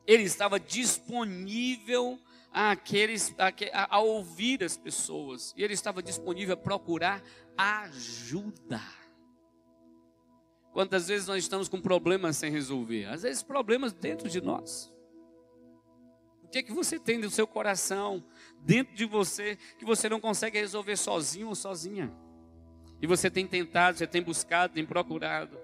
ele estava disponível aqueles, a, a ouvir as pessoas. E ele estava disponível a procurar ajuda. Quantas vezes nós estamos com problemas sem resolver? Às vezes problemas dentro de nós. O que é que você tem no seu coração, dentro de você, que você não consegue resolver sozinho ou sozinha? E você tem tentado, você tem buscado, tem procurado,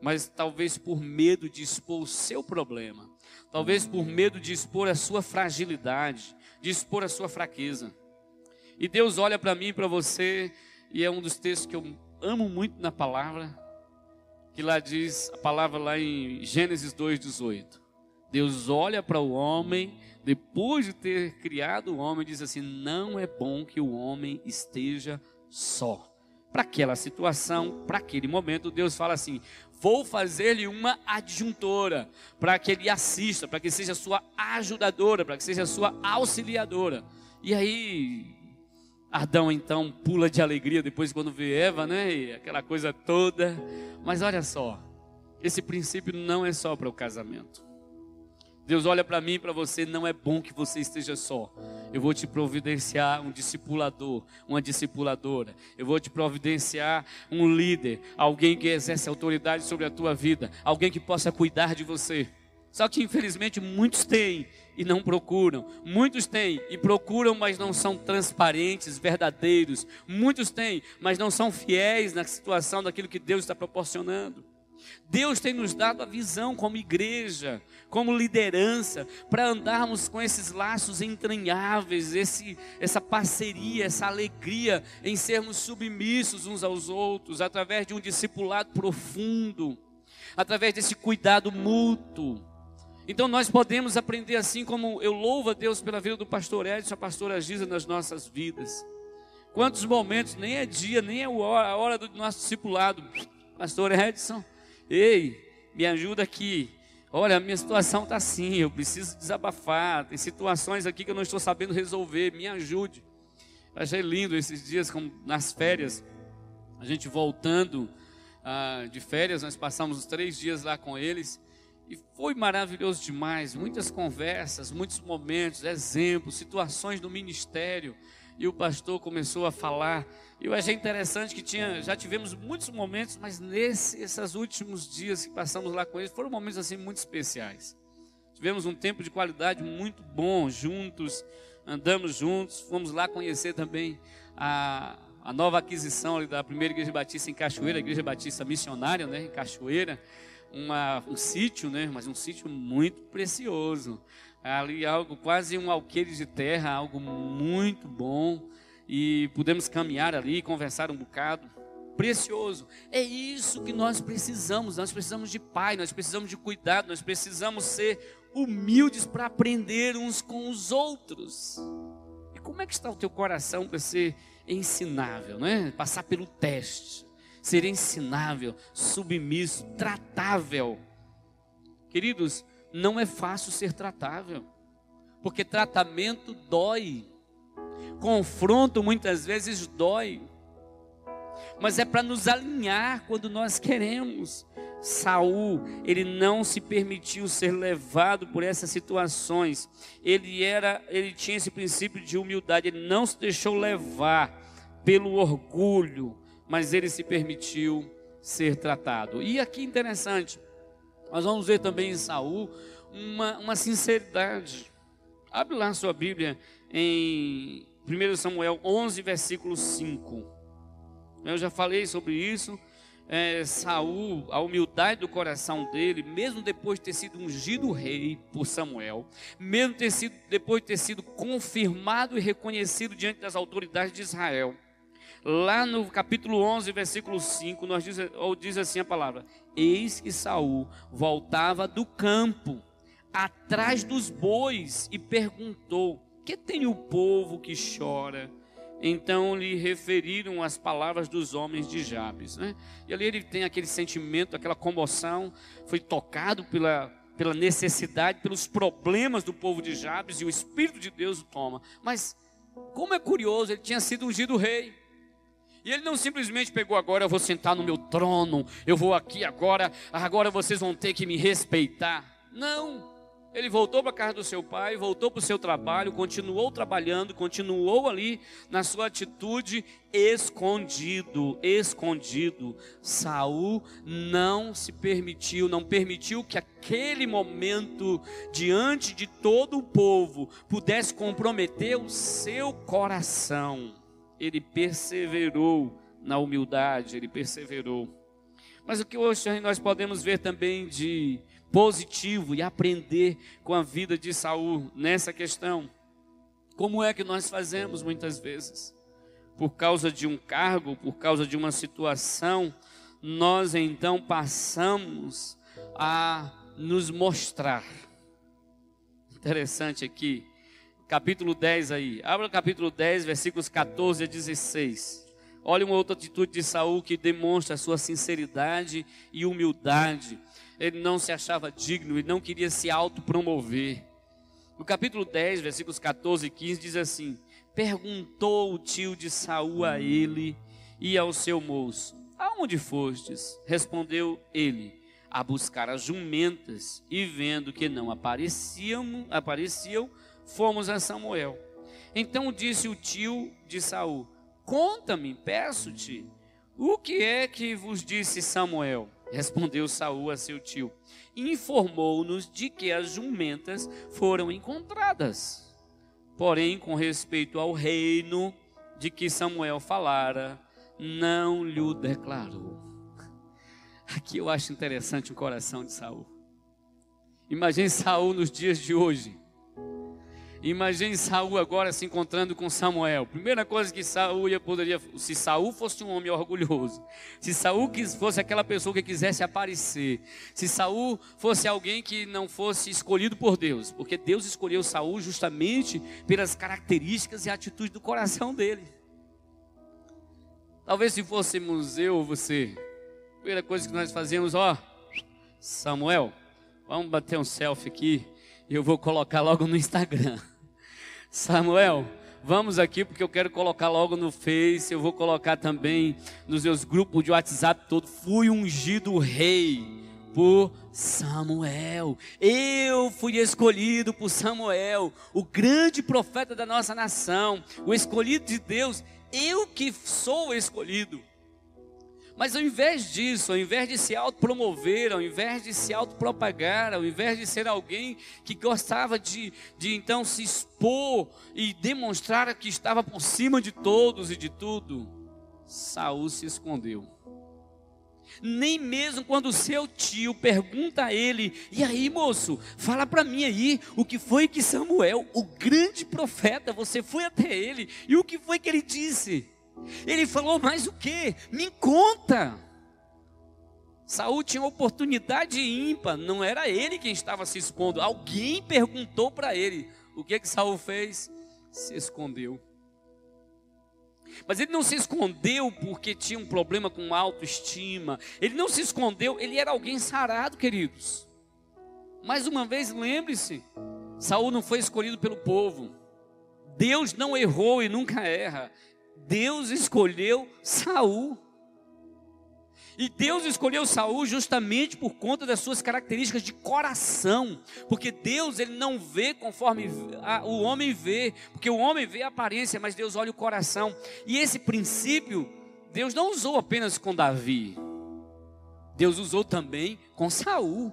mas talvez por medo de expor o seu problema, talvez por medo de expor a sua fragilidade, de expor a sua fraqueza. E Deus olha para mim e para você, e é um dos textos que eu amo muito na palavra, que lá diz, a palavra lá em Gênesis 2,18. Deus olha para o homem, depois de ter criado o homem, diz assim: não é bom que o homem esteja só. Para aquela situação, para aquele momento, Deus fala assim: vou fazer-lhe uma adjuntora, para que ele assista, para que seja sua ajudadora, para que seja sua auxiliadora. E aí, Adão então pula de alegria depois quando vê Eva, né? E aquela coisa toda. Mas olha só, esse princípio não é só para o casamento. Deus olha para mim e para você, não é bom que você esteja só. Eu vou te providenciar um discipulador, uma discipuladora. Eu vou te providenciar um líder, alguém que exerce autoridade sobre a tua vida, alguém que possa cuidar de você. Só que infelizmente muitos têm e não procuram. Muitos têm e procuram, mas não são transparentes, verdadeiros. Muitos têm, mas não são fiéis na situação daquilo que Deus está proporcionando. Deus tem nos dado a visão como igreja, como liderança, para andarmos com esses laços entranháveis, esse, essa parceria, essa alegria em sermos submissos uns aos outros, através de um discipulado profundo, através desse cuidado mútuo. Então nós podemos aprender assim como eu louvo a Deus pela vida do pastor Edson, a pastora Giza nas nossas vidas. Quantos momentos, nem é dia, nem é a hora do nosso discipulado. Pastor Edson, Ei, me ajuda aqui. Olha, minha situação está assim, eu preciso desabafar. Tem situações aqui que eu não estou sabendo resolver, me ajude. Achei lindo esses dias, como nas férias, a gente voltando ah, de férias, nós passamos os três dias lá com eles. E foi maravilhoso demais, muitas conversas, muitos momentos, exemplos, situações do ministério. E o pastor começou a falar eu achei interessante que tinha, já tivemos muitos momentos, mas nesses últimos dias que passamos lá com eles, foram momentos assim muito especiais. Tivemos um tempo de qualidade muito bom juntos, andamos juntos, fomos lá conhecer também a, a nova aquisição da primeira igreja batista em Cachoeira, a igreja batista missionária, né, em Cachoeira, uma, um sítio, né, mas um sítio muito precioso. Ali algo quase um alqueire de terra, algo muito bom e pudemos caminhar ali, conversar um bocado. Precioso. É isso que nós precisamos. Nós precisamos de pai, nós precisamos de cuidado, nós precisamos ser humildes para aprender uns com os outros. E como é que está o teu coração para ser ensinável, né? Passar pelo teste, ser ensinável, submisso, tratável. Queridos, não é fácil ser tratável, porque tratamento dói. Confronto muitas vezes dói, mas é para nos alinhar quando nós queremos. Saul, ele não se permitiu ser levado por essas situações. Ele era, ele tinha esse princípio de humildade, ele não se deixou levar pelo orgulho, mas ele se permitiu ser tratado. E aqui interessante, nós vamos ver também em Saul uma, uma sinceridade. Abre lá sua Bíblia em 1 Samuel 11, versículo 5. Eu já falei sobre isso. É, Saul, a humildade do coração dele, mesmo depois de ter sido ungido rei por Samuel, mesmo ter sido, depois de ter sido confirmado e reconhecido diante das autoridades de Israel, lá no capítulo 11, versículo 5, nós diz, ou diz assim a palavra: Eis que Saul voltava do campo, atrás dos bois, e perguntou: que tem o povo que chora? Então lhe referiram as palavras dos homens de Jabes. Né? E ali ele tem aquele sentimento, aquela comoção, foi tocado pela, pela necessidade, pelos problemas do povo de Jabes, e o Espírito de Deus o toma. Mas Como é curioso, ele tinha sido ungido rei. E ele não simplesmente pegou agora, eu vou sentar no meu trono, eu vou aqui agora, agora vocês vão ter que me respeitar. Não. Ele voltou para a casa do seu pai, voltou para o seu trabalho, continuou trabalhando, continuou ali na sua atitude escondido, escondido. Saul não se permitiu, não permitiu que aquele momento diante de todo o povo pudesse comprometer o seu coração. Ele perseverou na humildade, ele perseverou. Mas o que hoje nós podemos ver também de positivo e aprender com a vida de Saul nessa questão. Como é que nós fazemos muitas vezes? Por causa de um cargo, por causa de uma situação, nós então passamos a nos mostrar. Interessante aqui, capítulo 10 aí. Abra o capítulo 10, versículos 14 a 16. Olha uma outra atitude de Saul que demonstra a sua sinceridade e humildade ele não se achava digno e não queria se autopromover. No capítulo 10, versículos 14 e 15 diz assim: Perguntou o tio de Saul a ele e ao seu moço: Aonde fostes? Respondeu ele: A buscar as jumentas, e vendo que não apareciam, apareciam, fomos a Samuel. Então disse o tio de Saul: Conta-me, peço-te, o que é que vos disse Samuel? Respondeu Saul a seu tio: Informou-nos de que as jumentas foram encontradas. Porém, com respeito ao reino de que Samuel falara, não lhe declarou. Aqui eu acho interessante o coração de Saul. Imagine Saul nos dias de hoje Imagine Saul agora se encontrando com Samuel. Primeira coisa que Saul poderia, se Saul fosse um homem orgulhoso, se Saul fosse aquela pessoa que quisesse aparecer, se Saul fosse alguém que não fosse escolhido por Deus, porque Deus escolheu Saul justamente pelas características e atitudes do coração dele. Talvez se fôssemos eu ou você, a primeira coisa que nós fazíamos, ó, Samuel, vamos bater um selfie aqui eu vou colocar logo no Instagram. Samuel, vamos aqui porque eu quero colocar logo no Face, eu vou colocar também nos meus grupos de WhatsApp todo. Fui ungido rei por Samuel. Eu fui escolhido por Samuel, o grande profeta da nossa nação, o escolhido de Deus. Eu que sou escolhido. Mas ao invés disso, ao invés de se autopromover, ao invés de se autopropagar, ao invés de ser alguém que gostava de, de então se expor e demonstrar que estava por cima de todos e de tudo, Saul se escondeu. Nem mesmo quando seu tio pergunta a ele: "E aí, moço, fala para mim aí, o que foi que Samuel, o grande profeta, você foi até ele e o que foi que ele disse?" Ele falou: Mas o que? Me conta. Saul tinha oportunidade ímpar, não era ele quem estava se expondo. Alguém perguntou para ele. O que que Saul fez? Se escondeu. Mas ele não se escondeu porque tinha um problema com autoestima. Ele não se escondeu, ele era alguém sarado, queridos. Mais uma vez, lembre-se: Saul não foi escolhido pelo povo. Deus não errou e nunca erra. Deus escolheu Saul. E Deus escolheu Saul justamente por conta das suas características de coração, porque Deus ele não vê conforme o homem vê, porque o homem vê a aparência, mas Deus olha o coração. E esse princípio Deus não usou apenas com Davi. Deus usou também com Saul.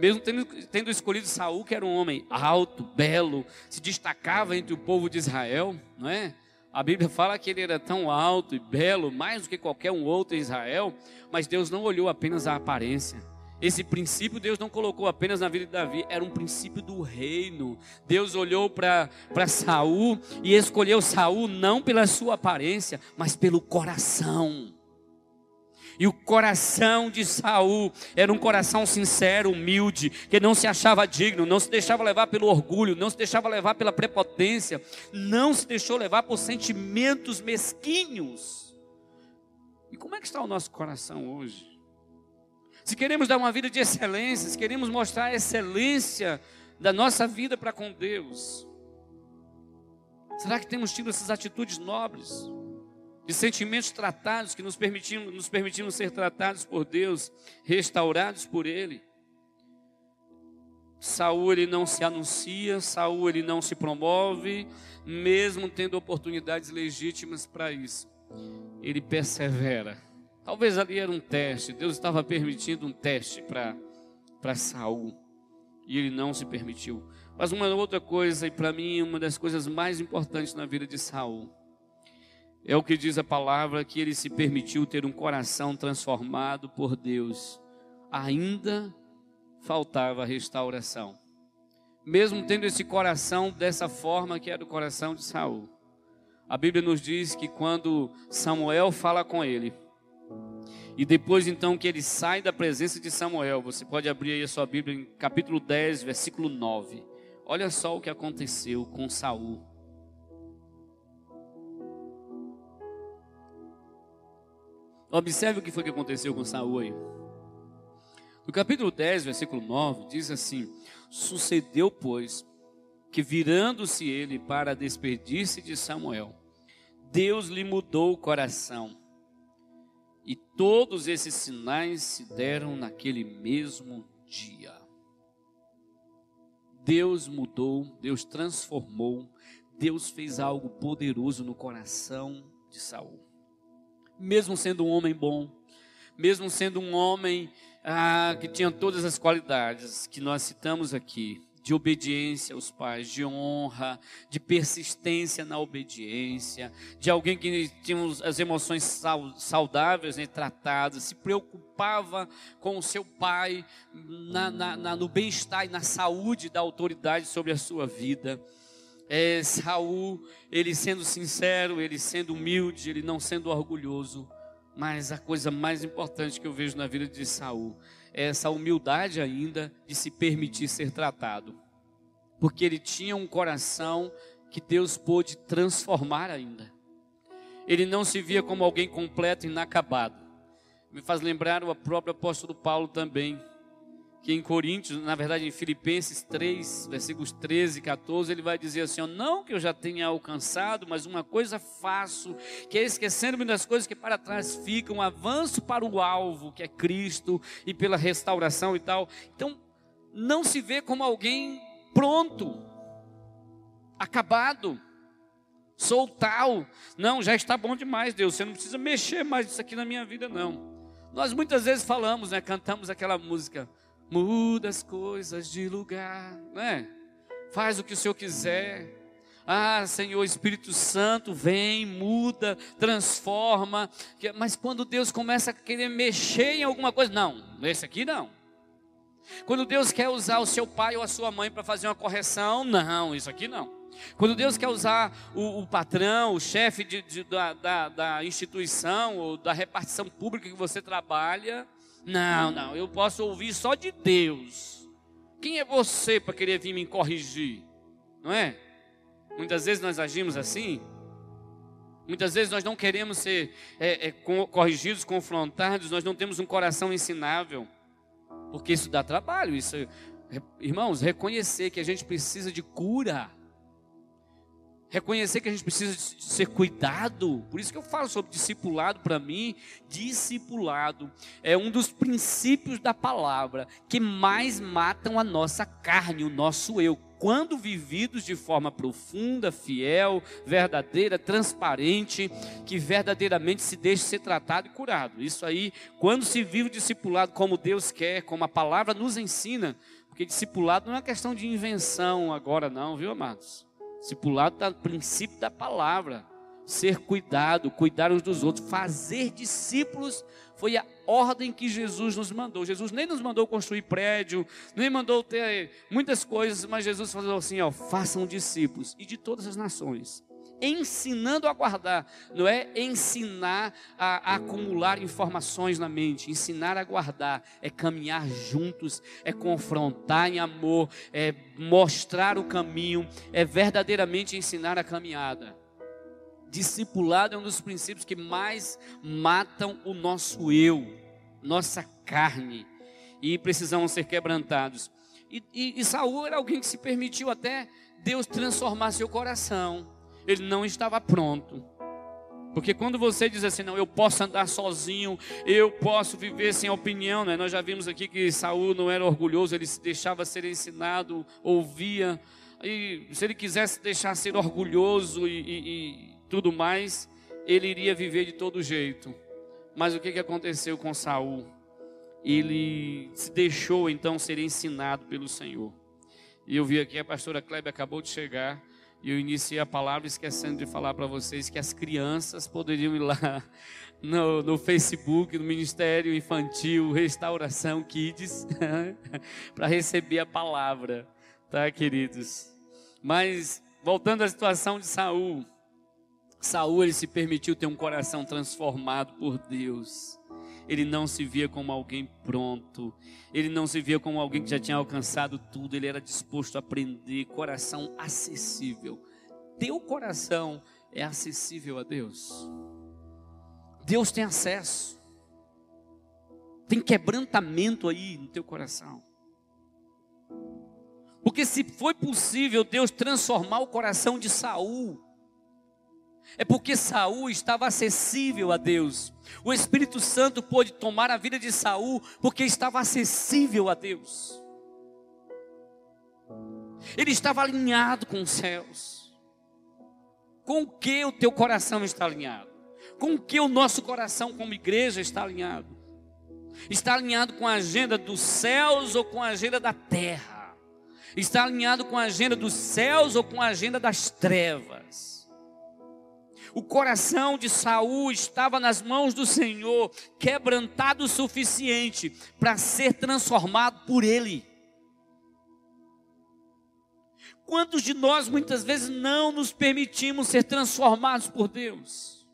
Mesmo tendo, tendo escolhido Saul, que era um homem alto, belo, se destacava entre o povo de Israel, não é? A Bíblia fala que ele era tão alto e belo, mais do que qualquer um outro em Israel, mas Deus não olhou apenas a aparência. Esse princípio Deus não colocou apenas na vida de Davi, era um princípio do reino. Deus olhou para Saul e escolheu Saul não pela sua aparência, mas pelo coração. E o coração de Saul era um coração sincero, humilde, que não se achava digno, não se deixava levar pelo orgulho, não se deixava levar pela prepotência, não se deixou levar por sentimentos mesquinhos. E como é que está o nosso coração hoje? Se queremos dar uma vida de excelência, se queremos mostrar a excelência da nossa vida para com Deus, Será que temos tido essas atitudes nobres? De sentimentos tratados que nos permitimos, nos permitimos ser tratados por Deus, restaurados por Ele? Saúl ele não se anuncia, Saúl ele não se promove, mesmo tendo oportunidades legítimas para isso. Ele persevera. Talvez ali era um teste, Deus estava permitindo um teste para para Saul. E ele não se permitiu. Mas uma outra coisa, e para mim uma das coisas mais importantes na vida de Saul, é o que diz a palavra que ele se permitiu ter um coração transformado por Deus, ainda faltava restauração. Mesmo tendo esse coração dessa forma que era o coração de Saul. A Bíblia nos diz que quando Samuel fala com ele, e depois então que ele sai da presença de Samuel, você pode abrir aí a sua Bíblia em capítulo 10, versículo 9. Olha só o que aconteceu com Saul. Observe o que foi que aconteceu com Saul aí. No capítulo 10, versículo 9, diz assim: Sucedeu, pois, que virando-se ele para despedir-se de Samuel, Deus lhe mudou o coração. E todos esses sinais se deram naquele mesmo dia. Deus mudou, Deus transformou, Deus fez algo poderoso no coração de Saul. Mesmo sendo um homem bom, mesmo sendo um homem ah, que tinha todas as qualidades que nós citamos aqui, de obediência aos pais, de honra, de persistência na obediência, de alguém que tinha as emoções saudáveis né, tratadas, se preocupava com o seu pai na, na, na, no bem-estar e na saúde da autoridade sobre a sua vida. É, Saul, ele sendo sincero, ele sendo humilde, ele não sendo orgulhoso, mas a coisa mais importante que eu vejo na vida de Saul é essa humildade ainda de se permitir ser tratado. Porque ele tinha um coração que Deus pôde transformar ainda. Ele não se via como alguém completo e inacabado. Me faz lembrar o próprio apóstolo Paulo também, que em Coríntios, na verdade em Filipenses 3, versículos 13 e 14, ele vai dizer assim: Não que eu já tenha alcançado, mas uma coisa faço, que é esquecendo-me das coisas que para trás ficam, avanço para o alvo, que é Cristo, e pela restauração e tal. Então, não se vê como alguém pronto, acabado, sou tal. Não, já está bom demais, Deus, você não precisa mexer mais isso aqui na minha vida, não. Nós muitas vezes falamos, né, cantamos aquela música muda as coisas de lugar, né? Faz o que o Senhor quiser. Ah, Senhor Espírito Santo, vem, muda, transforma. Mas quando Deus começa a querer mexer em alguma coisa, não, esse aqui não. Quando Deus quer usar o seu pai ou a sua mãe para fazer uma correção, não, isso aqui não. Quando Deus quer usar o, o patrão, o chefe de, de, da, da, da instituição ou da repartição pública que você trabalha, não, não, eu posso ouvir só de Deus. Quem é você para querer vir me corrigir? Não é? Muitas vezes nós agimos assim. Muitas vezes nós não queremos ser é, é, corrigidos, confrontados, nós não temos um coração ensinável. Porque isso dá trabalho. Isso, irmãos, reconhecer que a gente precisa de cura reconhecer que a gente precisa ser cuidado. Por isso que eu falo sobre discipulado para mim, discipulado é um dos princípios da palavra que mais matam a nossa carne, o nosso eu. Quando vividos de forma profunda, fiel, verdadeira, transparente, que verdadeiramente se deixe ser tratado e curado. Isso aí, quando se vive discipulado como Deus quer, como a palavra nos ensina, porque discipulado não é questão de invenção agora, não, viu, amados? Discipulado está no princípio da palavra. Ser cuidado, cuidar uns dos outros, fazer discípulos foi a ordem que Jesus nos mandou. Jesus nem nos mandou construir prédio, nem mandou ter muitas coisas, mas Jesus falou assim: ó, façam discípulos e de todas as nações ensinando a guardar, não é ensinar a, a, acumular informações na mente, ensinar a guardar, é caminhar juntos, é confrontar em amor, é mostrar o caminho, é verdadeiramente ensinar a caminhada. Discipulado é um dos princípios que mais matam o nosso eu, nossa carne, e precisamos ser quebrantados. E, e, e Saul era alguém que se permitiu até Deus transformar seu coração. Ele não estava pronto. Porque quando você diz assim, não, eu posso andar sozinho, eu posso viver sem opinião, né? Nós já vimos aqui que Saul não era orgulhoso, ele se deixava ser ensinado, ouvia. E se ele quisesse deixar ser orgulhoso e, e, e tudo mais, ele iria viver de todo jeito. Mas o que, que aconteceu com Saul? Ele se deixou então ser ensinado pelo Senhor. E eu vi aqui a pastora Kleber acabou de chegar. E eu iniciei a palavra esquecendo de falar para vocês que as crianças poderiam ir lá no, no Facebook, no Ministério Infantil Restauração Kids, para receber a palavra, tá, queridos? Mas voltando à situação de Saul, Saul ele se permitiu ter um coração transformado por Deus. Ele não se via como alguém pronto, ele não se via como alguém que já tinha alcançado tudo, ele era disposto a aprender, coração acessível. Teu coração é acessível a Deus. Deus tem acesso. Tem quebrantamento aí no teu coração. Porque se foi possível Deus transformar o coração de Saul, é porque Saul estava acessível a Deus. O Espírito Santo pôde tomar a vida de Saul porque estava acessível a Deus. Ele estava alinhado com os céus. Com o que o teu coração está alinhado? Com o que o nosso coração como igreja está alinhado? Está alinhado com a agenda dos céus ou com a agenda da terra? Está alinhado com a agenda dos céus ou com a agenda das trevas? O coração de Saul estava nas mãos do Senhor, quebrantado o suficiente para ser transformado por ele. Quantos de nós muitas vezes não nos permitimos ser transformados por Deus?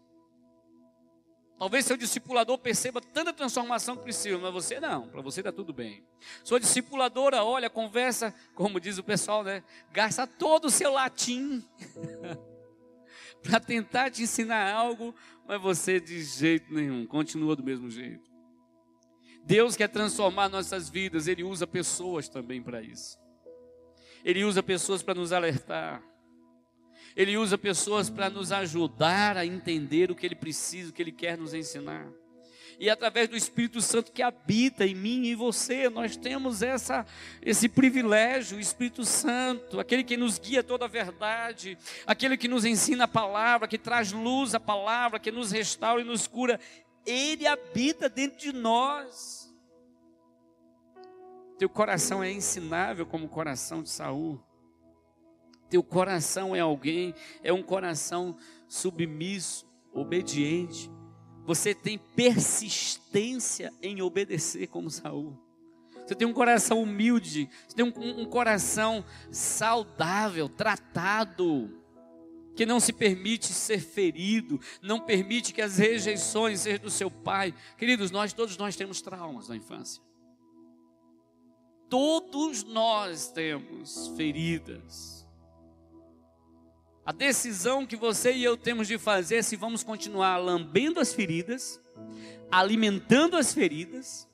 Talvez seu discipulador perceba tanta transformação que precisa, mas você não, para você está tudo bem. Sua discipuladora olha, conversa, como diz o pessoal, né? Gasta todo o seu latim. para tentar te ensinar algo, mas você de jeito nenhum, continua do mesmo jeito. Deus quer transformar nossas vidas, Ele usa pessoas também para isso. Ele usa pessoas para nos alertar. Ele usa pessoas para nos ajudar a entender o que Ele precisa, o que Ele quer nos ensinar e através do Espírito Santo que habita em mim e em você, nós temos essa, esse privilégio, o Espírito Santo, aquele que nos guia toda a verdade, aquele que nos ensina a palavra, que traz luz à palavra, que nos restaura e nos cura, ele habita dentro de nós. Teu coração é ensinável como o coração de Saul. Teu coração é alguém, é um coração submisso, obediente você tem persistência em obedecer como Saul. Você tem um coração humilde, você tem um, um coração saudável, tratado, que não se permite ser ferido, não permite que as rejeições sejam do seu pai. Queridos, nós todos nós temos traumas na infância. Todos nós temos feridas. A decisão que você e eu temos de fazer é se vamos continuar lambendo as feridas, alimentando as feridas,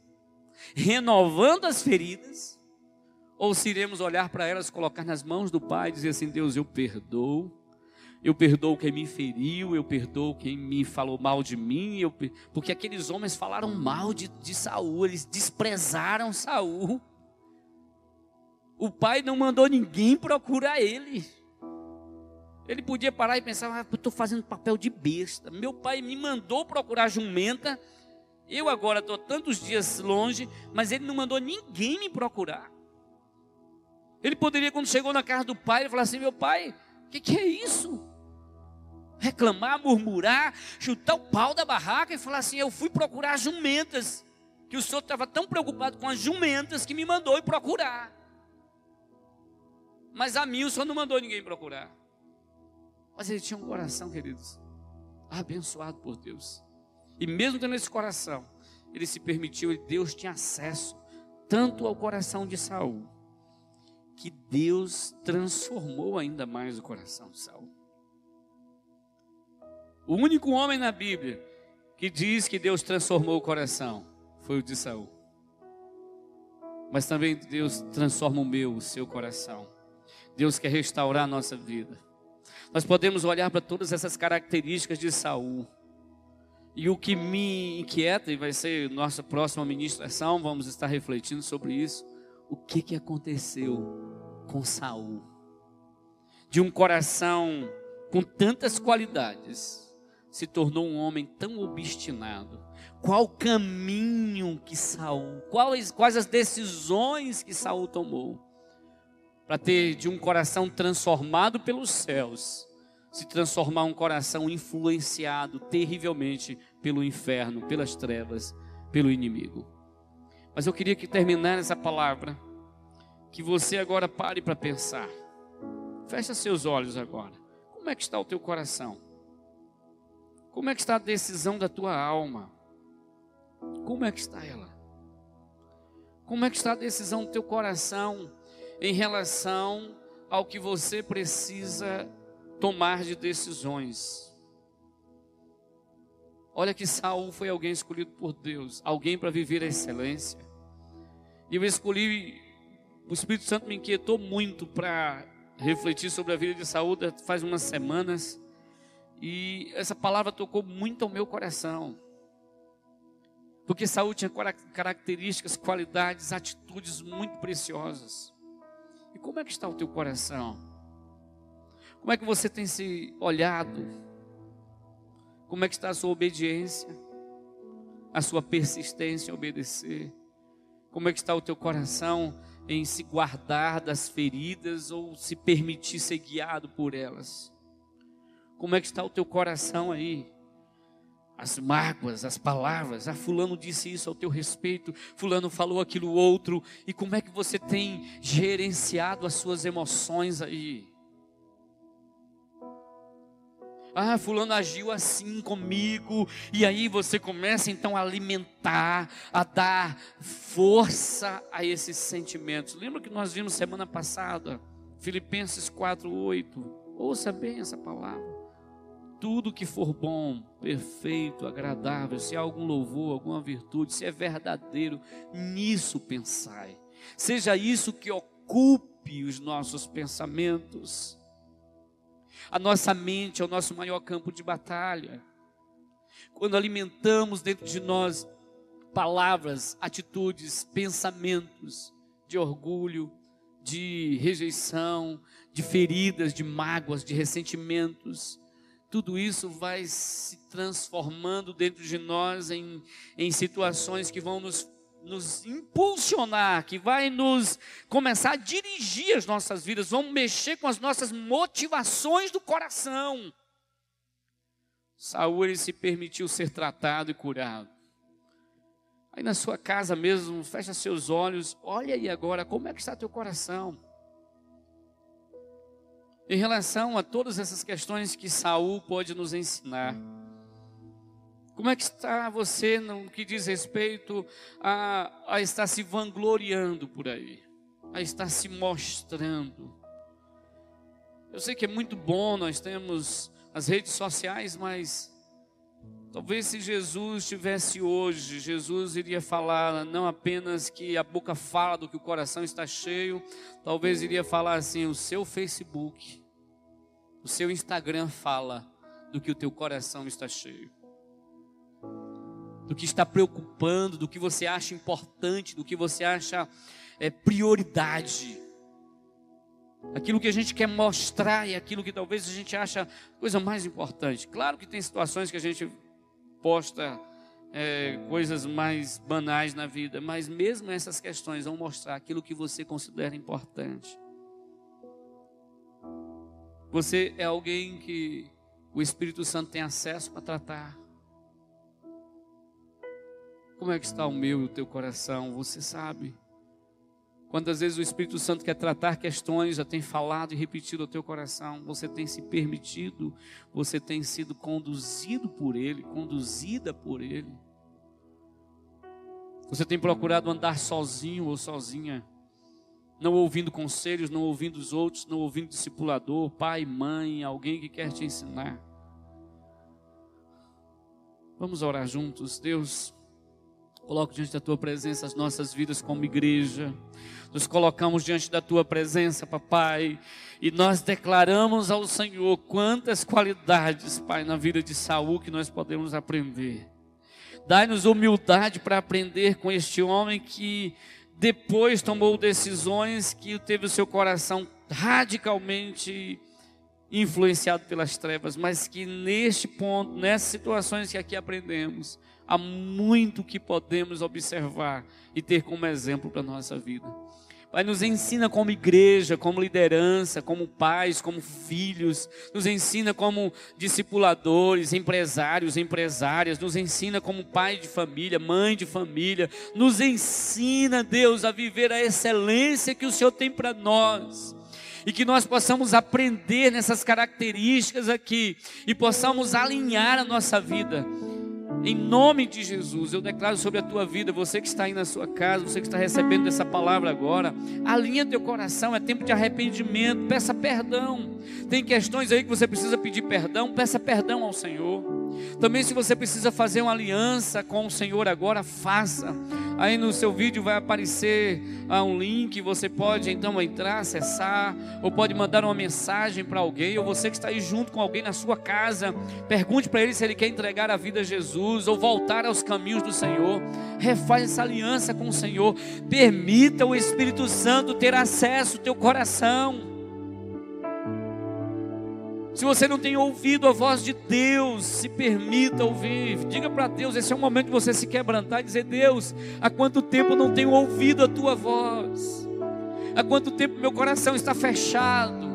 renovando as feridas, ou se iremos olhar para elas, colocar nas mãos do Pai e dizer assim: Deus, eu perdoo, eu perdoo quem me feriu, eu perdoo quem me falou mal de mim, eu, porque aqueles homens falaram mal de, de Saul, eles desprezaram Saul. O pai não mandou ninguém procurar ele. Ele podia parar e pensar, ah, eu estou fazendo papel de besta. Meu pai me mandou procurar jumenta. Eu agora estou tantos dias longe, mas ele não mandou ninguém me procurar. Ele poderia, quando chegou na casa do pai, falar assim: Meu pai, o que, que é isso? Reclamar, murmurar, chutar o pau da barraca e falar assim: Eu fui procurar jumentas. Que o senhor estava tão preocupado com as jumentas que me mandou ir procurar. Mas a mim o senhor não mandou ninguém procurar. Mas ele tinha um coração, queridos, abençoado por Deus. E mesmo tendo esse coração, ele se permitiu, Deus tinha acesso tanto ao coração de Saul, que Deus transformou ainda mais o coração de Saul. O único homem na Bíblia que diz que Deus transformou o coração foi o de Saul. Mas também Deus transforma o meu, o seu coração. Deus quer restaurar a nossa vida. Nós podemos olhar para todas essas características de Saul. E o que me inquieta, e vai ser nossa próxima ministração, vamos estar refletindo sobre isso. O que, que aconteceu com Saul? De um coração com tantas qualidades, se tornou um homem tão obstinado. Qual caminho que Saul, quais, quais as decisões que Saul tomou para ter de um coração transformado pelos céus, se transformar um coração influenciado terrivelmente pelo inferno, pelas trevas, pelo inimigo. Mas eu queria que terminar essa palavra, que você agora pare para pensar. Feche seus olhos agora. Como é que está o teu coração? Como é que está a decisão da tua alma? Como é que está ela? Como é que está a decisão do teu coração em relação ao que você precisa tomar de decisões? Olha que Saul foi alguém escolhido por Deus, alguém para viver a excelência. E eu escolhi, o Espírito Santo me inquietou muito para refletir sobre a vida de Saúl faz umas semanas e essa palavra tocou muito ao meu coração. Porque Saúl tinha características, qualidades, atitudes muito preciosas. E como é que está o teu coração? Como é que você tem se olhado? Como é que está a sua obediência? A sua persistência em obedecer? Como é que está o teu coração em se guardar das feridas ou se permitir ser guiado por elas? Como é que está o teu coração aí? As mágoas, as palavras, ah, fulano disse isso ao teu respeito, fulano falou aquilo outro, e como é que você tem gerenciado as suas emoções aí? Ah, fulano agiu assim comigo. E aí você começa então a alimentar, a dar força a esses sentimentos. Lembra que nós vimos semana passada, Filipenses 4:8. Ouça bem essa palavra. Tudo que for bom, perfeito, agradável, se há algum louvor, alguma virtude, se é verdadeiro, nisso pensai. Seja isso que ocupe os nossos pensamentos a nossa mente é o nosso maior campo de batalha. Quando alimentamos dentro de nós palavras, atitudes, pensamentos de orgulho, de rejeição, de feridas, de mágoas, de ressentimentos, tudo isso vai se transformando dentro de nós em, em situações que vão nos nos impulsionar, que vai nos começar a dirigir as nossas vidas, vão mexer com as nossas motivações do coração. Saúl ele se permitiu ser tratado e curado. Aí na sua casa mesmo, fecha seus olhos, olha aí agora como é que está teu coração. Em relação a todas essas questões que Saul pode nos ensinar. Como é que está você no que diz respeito a, a estar se vangloriando por aí, a estar se mostrando? Eu sei que é muito bom, nós temos as redes sociais, mas talvez se Jesus estivesse hoje, Jesus iria falar não apenas que a boca fala do que o coração está cheio, talvez iria falar assim: o seu Facebook, o seu Instagram fala do que o teu coração está cheio do que está preocupando, do que você acha importante, do que você acha é, prioridade. Aquilo que a gente quer mostrar e aquilo que talvez a gente acha coisa mais importante. Claro que tem situações que a gente posta é, coisas mais banais na vida, mas mesmo essas questões vão mostrar aquilo que você considera importante. Você é alguém que o Espírito Santo tem acesso para tratar. Como é que está o meu e o teu coração? Você sabe. Quantas vezes o Espírito Santo quer tratar questões, já tem falado e repetido ao teu coração, você tem se permitido, você tem sido conduzido por Ele, conduzida por Ele. Você tem procurado andar sozinho ou sozinha, não ouvindo conselhos, não ouvindo os outros, não ouvindo discipulador, pai, mãe, alguém que quer te ensinar. Vamos orar juntos, Deus. Coloco diante da tua presença as nossas vidas como igreja. Nos colocamos diante da tua presença, papai, e nós declaramos ao Senhor quantas qualidades, pai, na vida de Saul que nós podemos aprender. Dai-nos humildade para aprender com este homem que depois tomou decisões que teve o seu coração radicalmente influenciado pelas trevas, mas que neste ponto, nessas situações que aqui aprendemos, há muito que podemos observar e ter como exemplo para a nossa vida. Pai, nos ensina como igreja, como liderança, como pais, como filhos, nos ensina como discipuladores, empresários, empresárias, nos ensina como pai de família, mãe de família, nos ensina, Deus, a viver a excelência que o Senhor tem para nós. E que nós possamos aprender nessas características aqui e possamos alinhar a nossa vida em nome de Jesus, eu declaro sobre a tua vida, você que está aí na sua casa, você que está recebendo essa palavra agora, alinha teu coração, é tempo de arrependimento, peça perdão. Tem questões aí que você precisa pedir perdão, peça perdão ao Senhor. Também, se você precisa fazer uma aliança com o Senhor agora, faça. Aí no seu vídeo vai aparecer ah, um link, você pode então entrar, acessar, ou pode mandar uma mensagem para alguém, ou você que está aí junto com alguém na sua casa, pergunte para ele se ele quer entregar a vida a Jesus ou voltar aos caminhos do Senhor. Refaz essa aliança com o Senhor. Permita o Espírito Santo ter acesso ao teu coração. Se você não tem ouvido a voz de Deus, se permita ouvir. Diga para Deus, esse é o momento de você se quebrantar e dizer: Deus, há quanto tempo não tenho ouvido a tua voz? Há quanto tempo meu coração está fechado?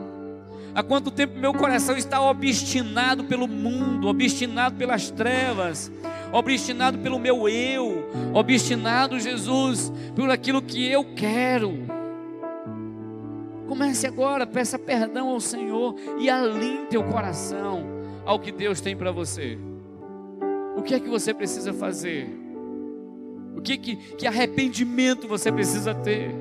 Há quanto tempo meu coração está obstinado pelo mundo, obstinado pelas trevas, obstinado pelo meu eu, obstinado, Jesus, por aquilo que eu quero? Comece agora, peça perdão ao Senhor e alinhe teu coração ao que Deus tem para você. O que é que você precisa fazer? O que, que, que arrependimento você precisa ter?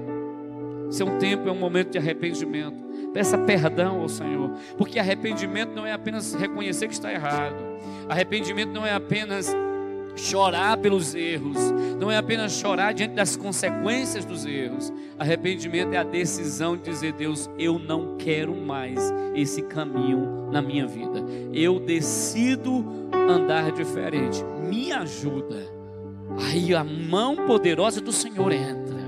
Seu é tempo é um momento de arrependimento. Peça perdão ao Senhor, porque arrependimento não é apenas reconhecer que está errado. Arrependimento não é apenas chorar pelos erros, não é apenas chorar diante das consequências dos erros. Arrependimento é a decisão de dizer: Deus, eu não quero mais esse caminho na minha vida. Eu decido andar diferente. Me ajuda. Aí a mão poderosa do Senhor entra.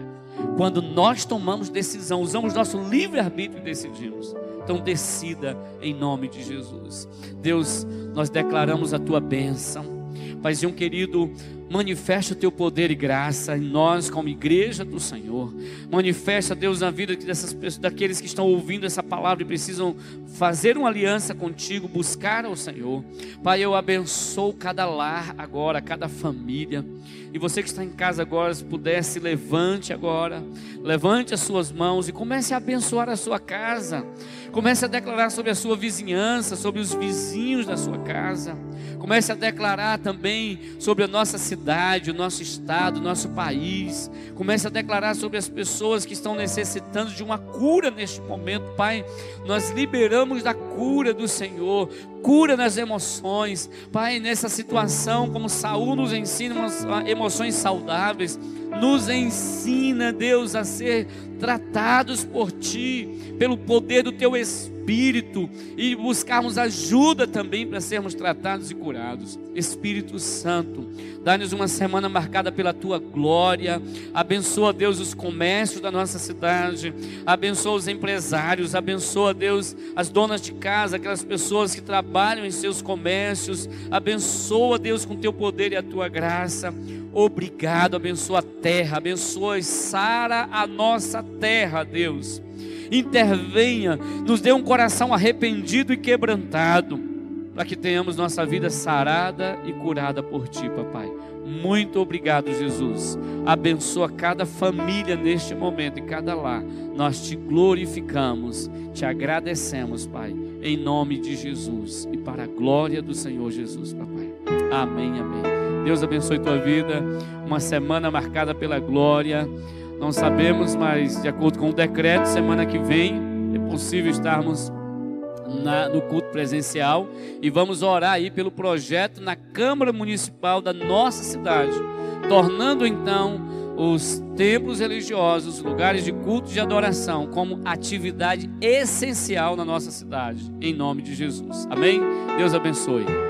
Quando nós tomamos decisão, usamos nosso livre-arbítrio e decidimos. Então decida em nome de Jesus. Deus, nós declaramos a tua bênção Paizinho querido, manifesta o teu poder e graça em nós como igreja do Senhor. Manifesta, Deus, na vida dessas pessoas, daqueles que estão ouvindo essa palavra e precisam fazer uma aliança contigo, buscar ao Senhor. Pai, eu abençoo cada lar agora, cada família. E você que está em casa agora, se pudesse, levante agora, levante as suas mãos e comece a abençoar a sua casa. Comece a declarar sobre a sua vizinhança, sobre os vizinhos da sua casa. Comece a declarar também sobre a nossa cidade, o nosso estado, o nosso país. Comece a declarar sobre as pessoas que estão necessitando de uma cura neste momento, Pai. Nós liberamos da cura do Senhor, cura nas emoções. Pai, nessa situação, como Saul nos ensina emoções saudáveis, nos ensina, Deus, a ser tratados por Ti, pelo poder do Teu Espírito, e buscarmos ajuda também para sermos tratados e curados. Espírito Santo, dá-nos uma semana marcada pela Tua glória, abençoa, Deus, os comércios da nossa cidade, abençoa os empresários, abençoa, Deus, as donas de casa, aquelas pessoas que trabalham em seus comércios, abençoa, Deus, com Teu poder e a Tua graça. Obrigado, abençoa a terra, abençoa e sara a nossa terra, Deus. Intervenha, nos dê um coração arrependido e quebrantado, para que tenhamos nossa vida sarada e curada por Ti, papai. Muito obrigado, Jesus. Abençoa cada família neste momento e cada lar. Nós te glorificamos, te agradecemos, Pai, em nome de Jesus e para a glória do Senhor Jesus, papai. Amém, amém. Deus abençoe tua vida. Uma semana marcada pela glória. Não sabemos, mas de acordo com o decreto, semana que vem é possível estarmos na, no culto presencial e vamos orar aí pelo projeto na Câmara Municipal da nossa cidade tornando então os templos religiosos, lugares de culto e de adoração, como atividade essencial na nossa cidade, em nome de Jesus. Amém? Deus abençoe.